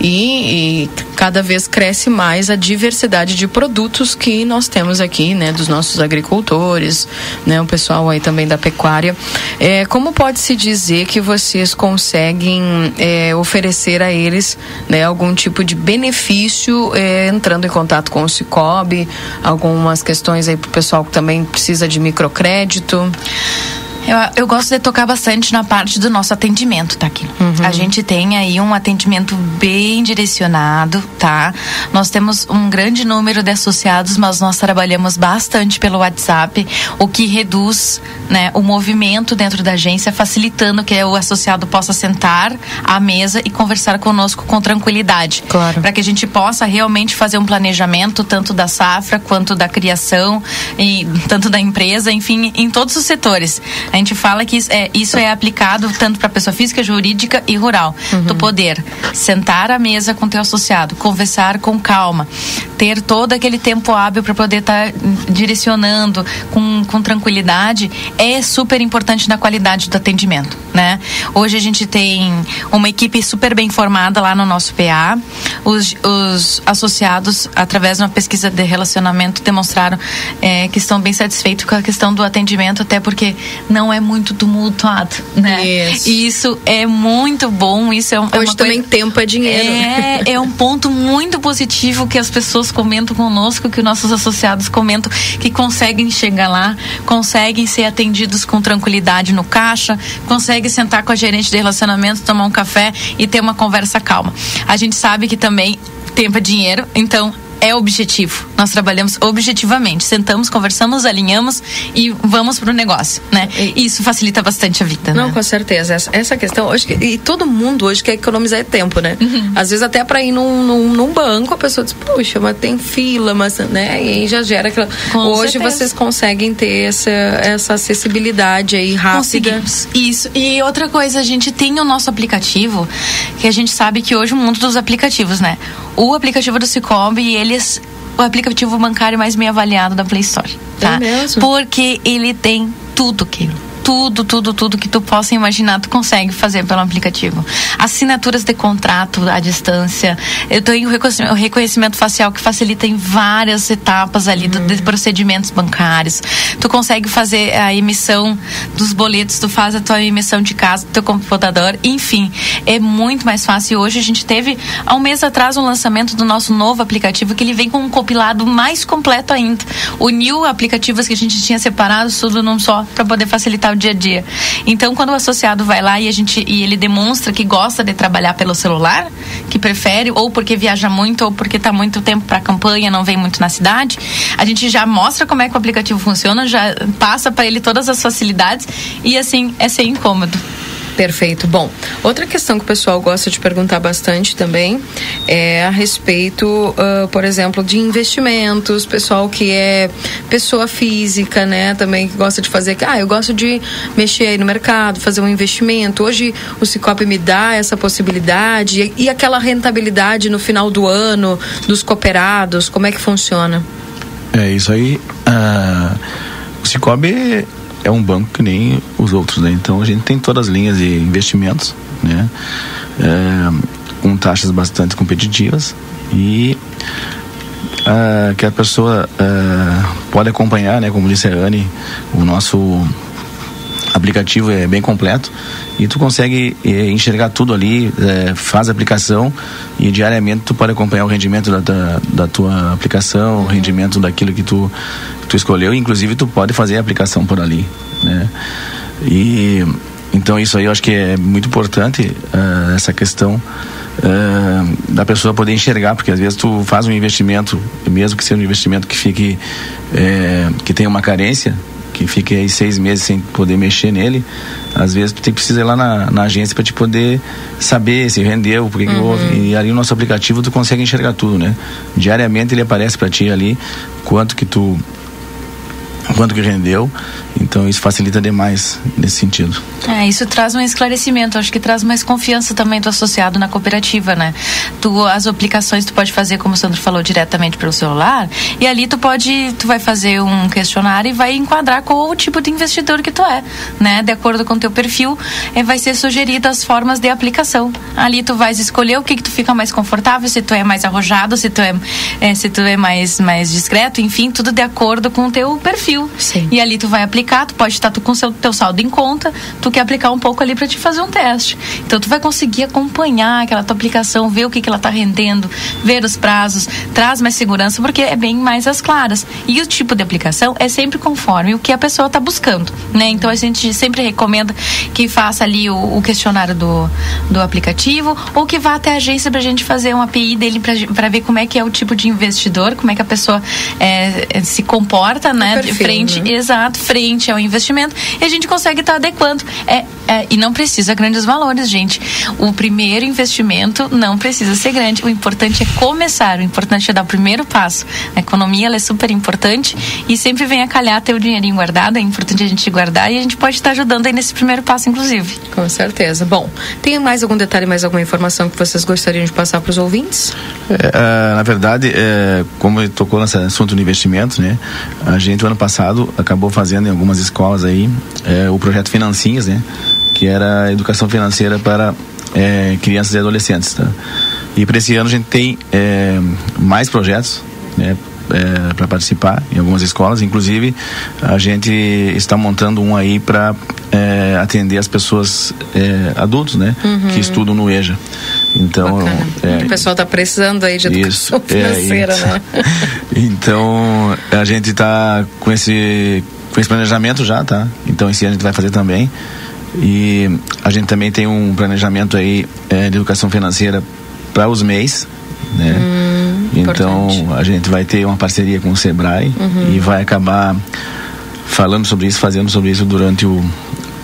e, e cada vez cresce mais a diversidade de produtos que nós temos aqui, né, dos nossos agricultores, né, o pessoal aí também da pecuária. É, como pode se dizer que vocês conseguem é, oferecer a eles, né, algum tipo de benefício é, entrando em contato com o Cicobi, algumas questões aí para o pessoal que também precisa de microcrédito? Eu, eu gosto de tocar bastante na parte do nosso atendimento, tá aqui. Uhum. A gente tem aí um atendimento bem direcionado, tá? Nós temos um grande número de associados, mas nós trabalhamos bastante pelo WhatsApp, o que reduz, né, o movimento dentro da agência, facilitando que o associado possa sentar à mesa e conversar conosco com tranquilidade. Claro. Para que a gente possa realmente fazer um planejamento tanto da safra quanto da criação e tanto da empresa, enfim, em todos os setores. A gente fala que isso é, isso é aplicado tanto para pessoa física, jurídica e rural. Uhum. Tu poder sentar à mesa com teu associado, conversar com calma, ter todo aquele tempo hábil para poder estar tá direcionando com, com tranquilidade é super importante na qualidade do atendimento, né? Hoje a gente tem uma equipe super bem formada lá no nosso PA. Os, os associados, através de uma pesquisa de relacionamento, demonstraram é, que estão bem satisfeitos com a questão do atendimento, até porque não não é muito tumultuado, né? Isso. isso é muito bom, isso é, um, é Hoje também coisa... tempo é dinheiro. É, é um ponto muito positivo que as pessoas comentam conosco, que nossos associados comentam, que conseguem chegar lá, conseguem ser atendidos com tranquilidade no caixa, conseguem sentar com a gerente de relacionamento, tomar um café e ter uma conversa calma. A gente sabe que também tempo é dinheiro, então é objetivo. Nós trabalhamos objetivamente. Sentamos, conversamos, alinhamos e vamos para o negócio, né? E isso facilita bastante a vida, Não, né? com certeza. Essa, essa questão hoje e todo mundo hoje quer economizar tempo, né? Uhum. Às vezes até para ir num, num, num, banco a pessoa diz, puxa, mas tem fila, mas né? E aí já gera aquela. Com hoje certeza. vocês conseguem ter essa essa acessibilidade aí rápida. Conseguimos. Isso. E outra coisa, a gente tem o nosso aplicativo que a gente sabe que hoje o mundo dos aplicativos, né? O aplicativo do Cicobi, ele eles o aplicativo bancário mais bem avaliado da Play Store. Tá? É mesmo? Porque ele tem tudo aquilo tudo, tudo, tudo que tu possa imaginar, tu consegue fazer pelo aplicativo. Assinaturas de contrato à distância. Eu tenho o reconhecimento facial que facilita em várias etapas ali do, de procedimentos bancários. Tu consegue fazer a emissão dos boletos, tu faz a tua emissão de casa do teu computador, enfim, é muito mais fácil. Hoje a gente teve há um mês atrás um lançamento do nosso novo aplicativo que ele vem com um compilado mais completo ainda. Uniu aplicativos que a gente tinha separados tudo num só para poder facilitar o dia a dia. Então, quando o associado vai lá e a gente e ele demonstra que gosta de trabalhar pelo celular, que prefere ou porque viaja muito ou porque está muito tempo para campanha, não vem muito na cidade, a gente já mostra como é que o aplicativo funciona, já passa para ele todas as facilidades e assim é sem incômodo. Perfeito. Bom, outra questão que o pessoal gosta de perguntar bastante também é a respeito, uh, por exemplo, de investimentos, pessoal que é pessoa física, né, também que gosta de fazer, ah, eu gosto de mexer aí no mercado, fazer um investimento. Hoje o Cicobi me dá essa possibilidade e, e aquela rentabilidade no final do ano dos cooperados, como é que funciona? É isso aí. Uh, o Cicobi é um banco que nem os outros, né? Então a gente tem todas as linhas de investimentos, né? É, com taxas bastante competitivas e uh, que a pessoa uh, pode acompanhar, né? Como disse a Anne, o nosso aplicativo é bem completo e tu consegue eh, enxergar tudo ali, faz a aplicação e diariamente tu pode acompanhar o rendimento da, da, da tua aplicação, o rendimento daquilo que tu, que tu escolheu, inclusive tu pode fazer a aplicação por ali, né? E então isso aí eu acho que é muito importante uh, essa questão uh, da pessoa poder enxergar, porque às vezes tu faz um investimento, mesmo que seja um investimento que fique eh, que tenha uma carência, que fique aí seis meses sem poder mexer nele, às vezes tu tem que precisar ir lá na, na agência para te poder saber se rendeu, por que uhum. houve. E ali no nosso aplicativo tu consegue enxergar tudo, né? Diariamente ele aparece para ti ali quanto que tu quanto que rendeu. Então isso facilita demais nesse sentido. É, isso traz um esclarecimento, acho que traz mais confiança também do associado na cooperativa, né? Tu, as aplicações tu pode fazer, como o Sandro falou, diretamente pelo celular, e ali tu pode, tu vai fazer um questionário e vai enquadrar qual o tipo de investidor que tu é, né? De acordo com o teu perfil, é, vai ser sugerido as formas de aplicação. Ali tu vais escolher o que que tu fica mais confortável, se tu é mais arrojado, se tu é, é se tu é mais, mais discreto, enfim, tudo de acordo com o teu perfil. Sim. E ali tu vai aplicar, tu pode estar tu com o teu saldo em conta, tu quer aplicar um pouco ali para te fazer um teste. Então tu vai conseguir acompanhar aquela tua aplicação, ver o que que ela está rendendo, ver os prazos, traz mais segurança porque é bem mais as claras. E o tipo de aplicação é sempre conforme o que a pessoa está buscando, né? Então a gente sempre recomenda que faça ali o, o questionário do, do aplicativo ou que vá até a agência para a gente fazer uma API dele para ver como é que é o tipo de investidor, como é que a pessoa é, se comporta, né? Frente, né? exato, frente ao investimento e a gente consegue estar tá adequando. É, é, e não precisa grandes valores, gente. O primeiro investimento não precisa ser grande. O importante é começar, o importante é dar o primeiro passo. A economia é super importante e sempre vem a calhar ter o dinheirinho guardado. É importante a gente guardar e a gente pode estar ajudando aí nesse primeiro passo, inclusive. Com certeza. Bom, tem mais algum detalhe, mais alguma informação que vocês gostariam de passar para os ouvintes? É, uh, na verdade, é, como tocou nesse assunto do investimento, né? A gente, o ano passado, acabou fazendo em algumas escolas aí é, o projeto Financinhas, né? Que era educação financeira para é, crianças e adolescentes, tá? E para esse ano a gente tem é, mais projetos, né? É, para participar em algumas escolas. Inclusive, a gente está montando um aí para é, atender as pessoas é, adultos, né, uhum. que estudam no EJA. Então, é, o pessoal está precisando aí de educação isso, é, financeira, né? então, a gente está com esse com esse planejamento já, tá? Então esse ano a gente vai fazer também. E a gente também tem um planejamento aí é, de educação financeira para os MEIs, né? Hum, então a gente vai ter uma parceria com o Sebrae uhum. e vai acabar falando sobre isso, fazendo sobre isso durante o,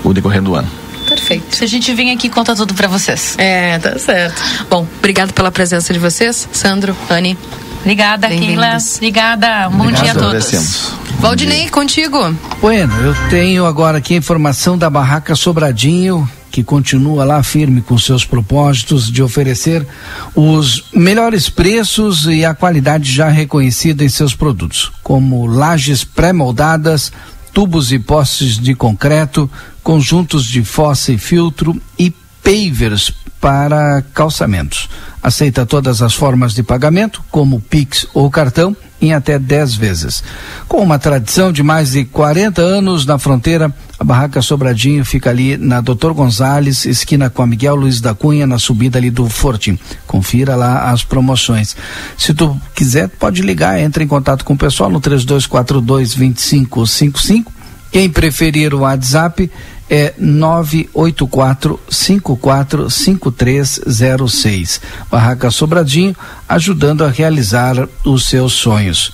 o decorrer do ano. Perfeito. Se a gente vir aqui, conta tudo para vocês. É, tá certo. Bom, obrigado pela presença de vocês, Sandro, Anne. Obrigada, Keila. Obrigada. Um bom dia a todos. Valdinei, contigo. Bueno, eu tenho agora aqui a informação da Barraca Sobradinho, que continua lá firme com seus propósitos de oferecer os melhores preços e a qualidade já reconhecida em seus produtos, como lajes pré-moldadas, tubos e postes de concreto, conjuntos de fossa e filtro e pavers para calçamentos. Aceita todas as formas de pagamento, como Pix ou cartão, em até 10 vezes. Com uma tradição de mais de 40 anos na fronteira, a Barraca Sobradinho fica ali na Doutor Gonzales, esquina com a Miguel Luiz da Cunha, na subida ali do Forte. Confira lá as promoções. Se tu quiser, pode ligar, entre em contato com o pessoal no 3242 2555. Quem preferir o WhatsApp é 984545306. Barraca Sobradinho, ajudando a realizar os seus sonhos.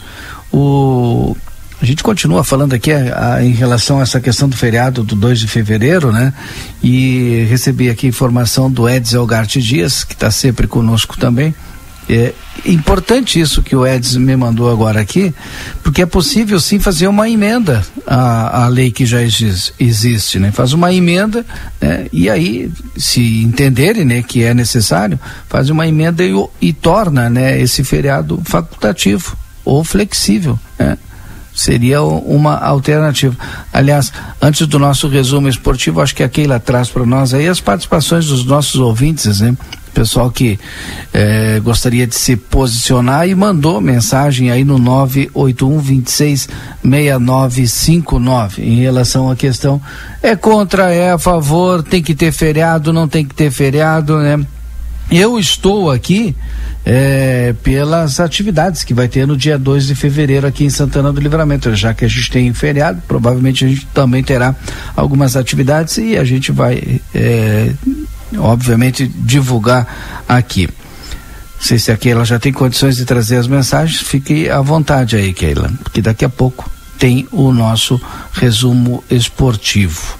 O a gente continua falando aqui a, a, em relação a essa questão do feriado do 2 de fevereiro, né? E recebi aqui informação do Edson Elgarte Dias, que está sempre conosco também. É importante isso que o Edson me mandou agora aqui, porque é possível sim fazer uma emenda à, à lei que já existe, né? Faz uma emenda né? e aí, se entenderem né, que é necessário, faz uma emenda e, e torna né, esse feriado facultativo ou flexível. Né? seria uma alternativa. Aliás, antes do nosso resumo esportivo, acho que a Keila traz para nós aí as participações dos nossos ouvintes, né? Pessoal que eh, gostaria de se posicionar e mandou mensagem aí no 981 26 6959 em relação à questão é contra, é a favor, tem que ter feriado, não tem que ter feriado, né? Eu estou aqui é, pelas atividades que vai ter no dia 2 de fevereiro aqui em Santana do Livramento. Já que a gente tem feriado, provavelmente a gente também terá algumas atividades e a gente vai, é, obviamente, divulgar aqui. Não sei se a Keila já tem condições de trazer as mensagens, fique à vontade aí, Keila, porque daqui a pouco tem o nosso resumo esportivo.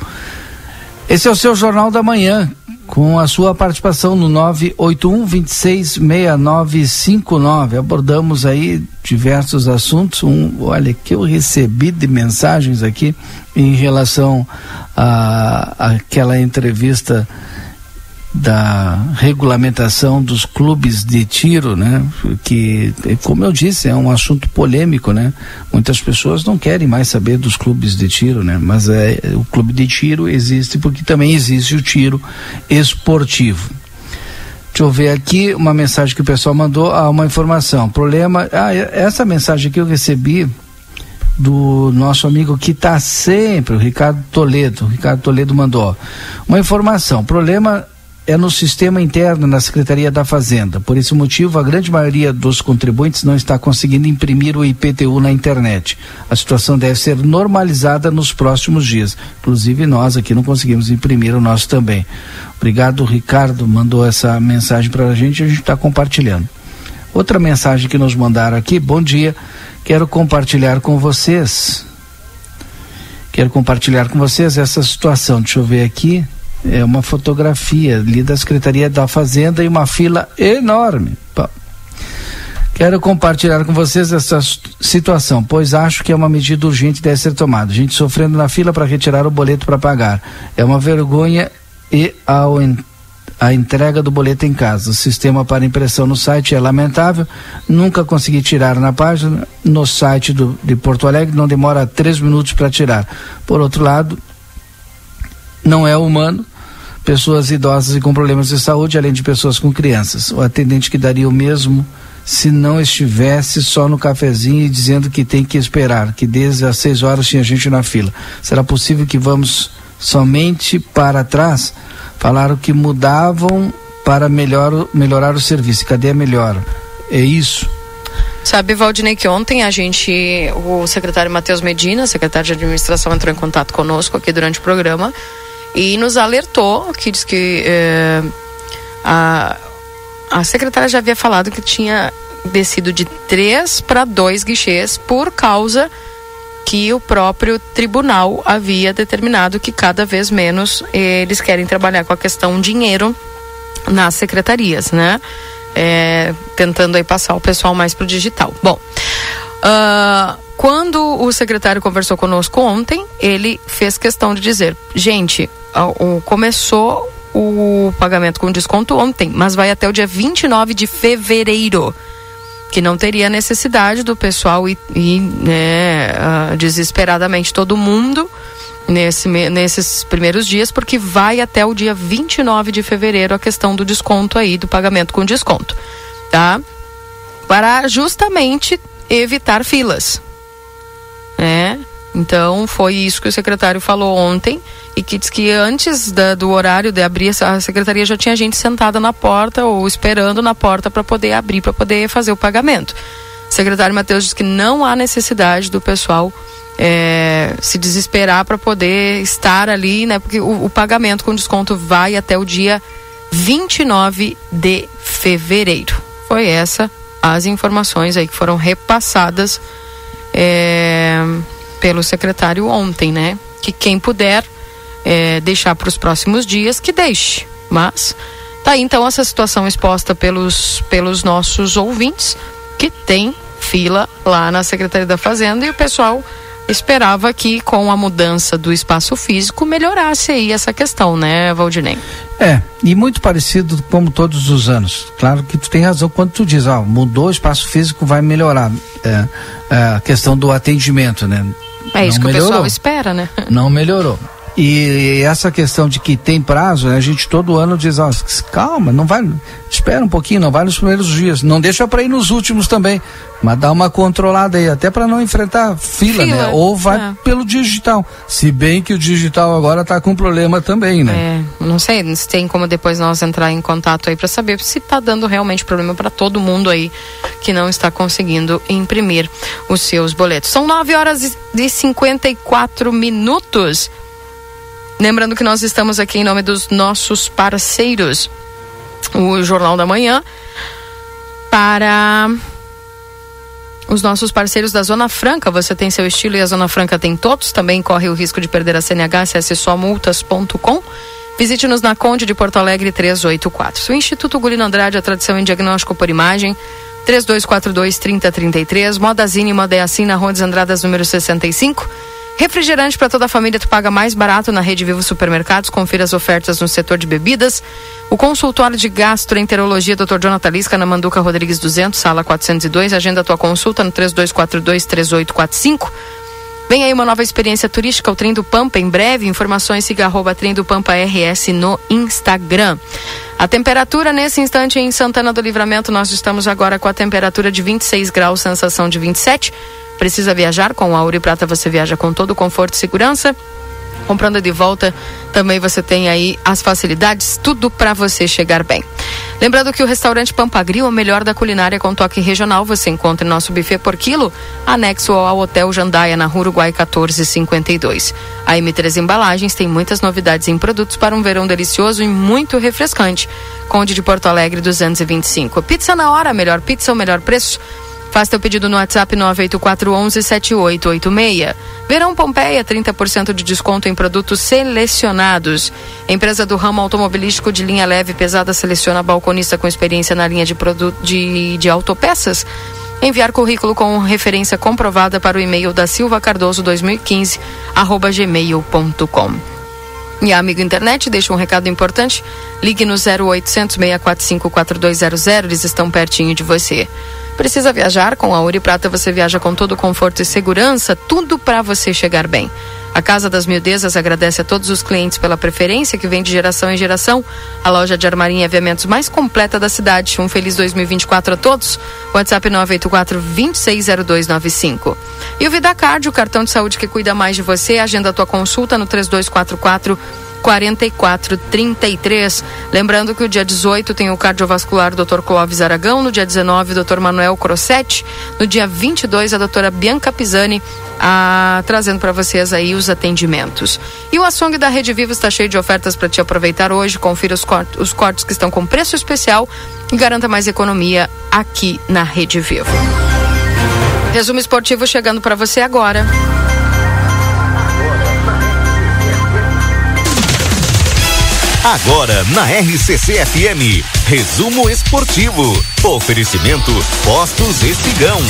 Esse é o seu Jornal da Manhã, com a sua participação no 981 266959. Abordamos aí diversos assuntos. Um, olha, que eu recebi de mensagens aqui em relação a aquela entrevista da regulamentação dos clubes de tiro, né? Que, como eu disse, é um assunto polêmico, né? Muitas pessoas não querem mais saber dos clubes de tiro, né? Mas é, o clube de tiro existe porque também existe o tiro esportivo. Deixa eu ver aqui uma mensagem que o pessoal mandou, ah, uma informação. Problema, ah, essa mensagem que eu recebi do nosso amigo que está sempre, o Ricardo Toledo. O Ricardo Toledo mandou uma informação. Problema é no sistema interno na Secretaria da Fazenda. Por esse motivo, a grande maioria dos contribuintes não está conseguindo imprimir o IPTU na internet. A situação deve ser normalizada nos próximos dias. Inclusive, nós aqui não conseguimos imprimir o nosso também. Obrigado, Ricardo, mandou essa mensagem para a gente e a gente está compartilhando. Outra mensagem que nos mandaram aqui, bom dia, quero compartilhar com vocês. Quero compartilhar com vocês essa situação. Deixa eu ver aqui é uma fotografia ali da Secretaria da Fazenda e uma fila enorme. Quero compartilhar com vocês essa situação, pois acho que é uma medida urgente deve ser tomada. Gente sofrendo na fila para retirar o boleto para pagar. É uma vergonha e ao a entrega do boleto em casa. O sistema para impressão no site é lamentável. Nunca consegui tirar na página. No site do, de Porto Alegre não demora três minutos para tirar. Por outro lado, não é humano pessoas idosas e com problemas de saúde, além de pessoas com crianças. O atendente que daria o mesmo se não estivesse só no cafezinho e dizendo que tem que esperar, que desde as seis horas tinha gente na fila. Será possível que vamos somente para trás? Falaram que mudavam para melhor, melhorar o serviço. Cadê a melhora? É isso. Sabe, Valdinei, que ontem a gente, o secretário Matheus Medina, secretário de administração, entrou em contato conosco aqui durante o programa e nos alertou que diz que é, a, a secretária já havia falado que tinha descido de três para dois guichês por causa que o próprio tribunal havia determinado que cada vez menos eles querem trabalhar com a questão dinheiro nas secretarias, né? É, tentando aí passar o pessoal mais para o digital. Bom, uh, quando o secretário conversou conosco ontem, ele fez questão de dizer: gente, começou o pagamento com desconto ontem, mas vai até o dia 29 de fevereiro. que não teria necessidade do pessoal ir, ir né, desesperadamente todo mundo nesse, nesses primeiros dias, porque vai até o dia 29 de fevereiro a questão do desconto aí, do pagamento com desconto, tá? Para justamente evitar filas, né? Então foi isso que o secretário falou ontem e que diz que antes da, do horário de abrir a secretaria já tinha gente sentada na porta ou esperando na porta para poder abrir, para poder fazer o pagamento. O secretário Matheus diz que não há necessidade do pessoal é, se desesperar para poder estar ali, né? Porque o, o, pagamento com desconto vai até o dia 29 de fevereiro. Foi essa as informações aí que foram repassadas é, pelo secretário ontem, né? Que quem puder é, deixar para os próximos dias, que deixe. Mas tá aí então essa situação exposta pelos, pelos nossos ouvintes que tem fila lá na Secretaria da Fazenda e o pessoal esperava que com a mudança do espaço físico melhorasse aí essa questão, né, Valdinei? É, e muito parecido como todos os anos. Claro que tu tem razão quando tu diz, ó, mudou o espaço físico, vai melhorar. É, é a questão do atendimento, né? É isso Não que melhorou. o pessoal espera, né? Não melhorou. E essa questão de que tem prazo, né, a gente todo ano diz, ó, calma, não vai, espera um pouquinho, não vai nos primeiros dias, não deixa para ir nos últimos também, mas dá uma controlada aí, até para não enfrentar fila, né? fila, né? Ou vai é. pelo digital. Se bem que o digital agora está com problema também, né? É, não sei se tem como depois nós entrar em contato aí para saber se está dando realmente problema para todo mundo aí que não está conseguindo imprimir os seus boletos. São 9 horas e 54 minutos. Lembrando que nós estamos aqui em nome dos nossos parceiros, o Jornal da Manhã, para os nossos parceiros da Zona Franca. Você tem seu estilo e a Zona Franca tem todos. Também corre o risco de perder a CNH, acesse somultas.com. Visite-nos na Conde de Porto Alegre 384. O Instituto Gulino Andrade, a tradição em diagnóstico por imagem, 3242 3033. Modazine Moda é assim na Rua dos Andradas, número 65. Refrigerante para toda a família, tu paga mais barato na Rede Vivo Supermercados. Confira as ofertas no setor de bebidas. O consultório de gastroenterologia Dr. Jonathan Lisca na Manduca Rodrigues 200, sala 402. Agenda tua consulta no 3242-3845. Vem aí uma nova experiência turística, o Trem do Pampa. Em breve, informações siga arroba Trem do Pampa RS no Instagram. A temperatura nesse instante em Santana do Livramento, nós estamos agora com a temperatura de 26 graus, sensação de 27. Precisa viajar com a Ouro e Prata, você viaja com todo conforto e segurança. Comprando de volta, também você tem aí as facilidades, tudo para você chegar bem. Lembrando que o restaurante Pampagril é o melhor da culinária com toque regional. Você encontra nosso buffet por quilo, anexo ao Hotel Jandaia, na Rua Uruguai 1452. A M3 Embalagens tem muitas novidades em produtos para um verão delicioso e muito refrescante. Conde de Porto Alegre 225. Pizza na hora, melhor pizza, o melhor preço. Faça teu pedido no WhatsApp 984117886. Verão Pompeia, 30% de desconto em produtos selecionados. Empresa do ramo automobilístico de linha leve e pesada seleciona balconista com experiência na linha de, produto, de, de autopeças. Enviar currículo com referência comprovada para o e-mail da Silva Cardoso 2015 arroba gmail.com. E a Amigo Internet deixa um recado importante. Ligue no 0800 645 4200, eles estão pertinho de você. Precisa viajar? Com a Ouro Prata você viaja com todo conforto e segurança, tudo para você chegar bem. A Casa das Mildezas agradece a todos os clientes pela preferência que vem de geração em geração. A loja de armarinha e aviamentos mais completa da cidade. Um feliz 2024 a todos. WhatsApp 984 260295. E o Vidacard, o cartão de saúde que cuida mais de você. Agenda a tua consulta no 3244 4433. Lembrando que o dia 18 tem o cardiovascular Dr. Clóvis Aragão, no dia 19 o Dr. Manuel Crossetti, no dia 22 a doutora Bianca Pisani a, trazendo para vocês aí os atendimentos. E o açougue da Rede Viva está cheio de ofertas para te aproveitar hoje. Confira os, cortes, os cortes que estão com preço especial e garanta mais economia aqui na Rede Viva. Resumo esportivo chegando para você agora. Agora na RCC FM, resumo esportivo. Oferecimento Postos Espigão.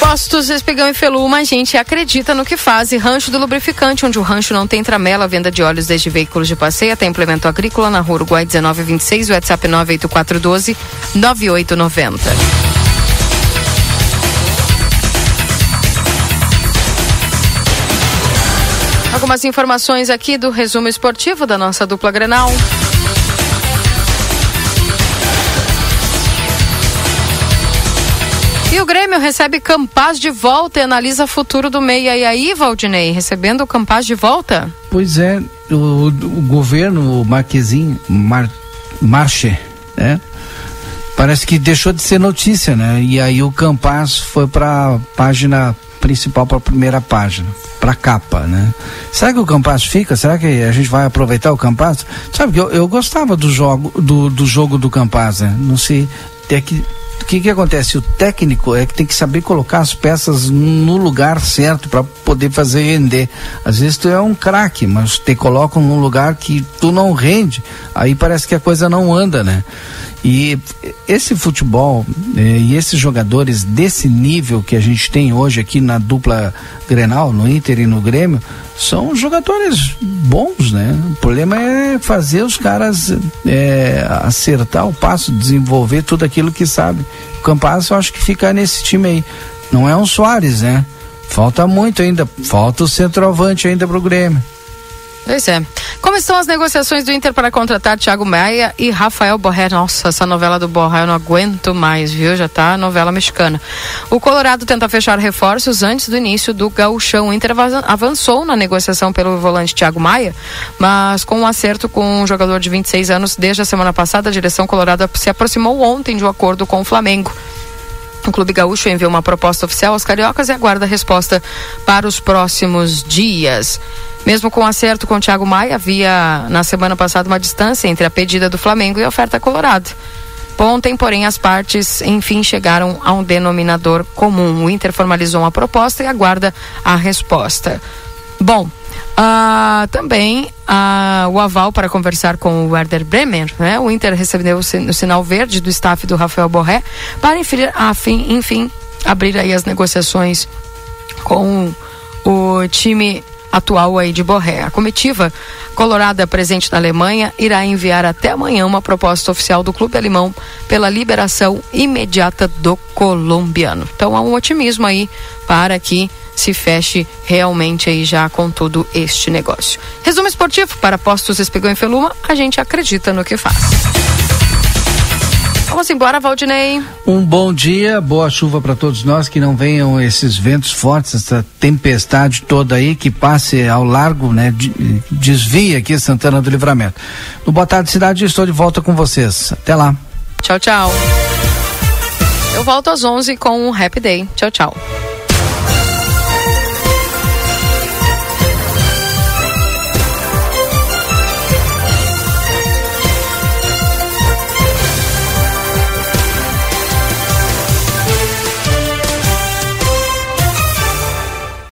Postos Espigão e Feluma, a gente acredita no que faz. E Rancho do Lubrificante, onde o rancho não tem tramela, venda de óleos desde veículos de passeio até implemento agrícola na rua Uruguai 1926, WhatsApp 98412 9890. Algumas informações aqui do resumo esportivo da nossa dupla Grenal. E o Grêmio recebe Campaz de volta e analisa futuro do meia. E aí, Valdinei, recebendo o Campaz de volta? Pois é, o, o governo, Marquezinho, Mar, Marche, né? Parece que deixou de ser notícia, né? E aí o Campaz foi para página principal, para a primeira página, para capa, né? Será que o Campaz fica? Será que a gente vai aproveitar o Campaz? Sabe que eu, eu gostava do jogo do, do jogo do Campaz, né? Não sei, até que o que, que acontece? O técnico é que tem que saber colocar as peças no lugar certo para poder fazer render. Às vezes tu é um craque, mas te colocam num lugar que tu não rende, aí parece que a coisa não anda, né? E esse futebol eh, e esses jogadores desse nível que a gente tem hoje aqui na dupla Grenal, no Inter e no Grêmio, são jogadores bons, né? O problema é fazer os caras eh, acertar o passo, desenvolver tudo aquilo que sabe. O Campaz eu acho que fica nesse time aí. Não é um Soares, né? Falta muito ainda, falta o centroavante ainda pro Grêmio. Pois é. Como estão as negociações do Inter para contratar Thiago Maia e Rafael Borré? Nossa, essa novela do Borré eu não aguento mais, viu? Já tá novela mexicana. O Colorado tenta fechar reforços antes do início do gauchão. O Inter avançou na negociação pelo volante Thiago Maia, mas com um acerto com um jogador de 26 anos desde a semana passada, a direção colorada se aproximou ontem de um acordo com o Flamengo. O Clube Gaúcho enviou uma proposta oficial aos cariocas e aguarda a resposta para os próximos dias. Mesmo com acerto com o Thiago Maia, havia na semana passada uma distância entre a pedida do Flamengo e a oferta colorada. Ontem, porém, as partes, enfim, chegaram a um denominador comum. O Inter formalizou uma proposta e aguarda a resposta. Bom, Uh, também uh, o aval para conversar com o Werder Bremer, né? O Inter recebeu o, o sinal verde do staff do Rafael Borré para enfim, afim, enfim abrir aí as negociações com o time atual aí de Borré. A comitiva colorada presente na Alemanha irá enviar até amanhã uma proposta oficial do clube alemão pela liberação imediata do colombiano. Então há um otimismo aí para que se feche realmente aí já com todo este negócio. Resumo esportivo para Postos Espigão e Feluma, a gente acredita no que faz. Vamos embora, Valdinei. Um bom dia, boa chuva para todos nós, que não venham esses ventos fortes, essa tempestade toda aí, que passe ao largo, né? Desvia aqui Santana do Livramento. No Boa Tarde Cidade, estou de volta com vocês. Até lá. Tchau, tchau. Eu volto às 11 com o um Happy Day. Tchau, tchau.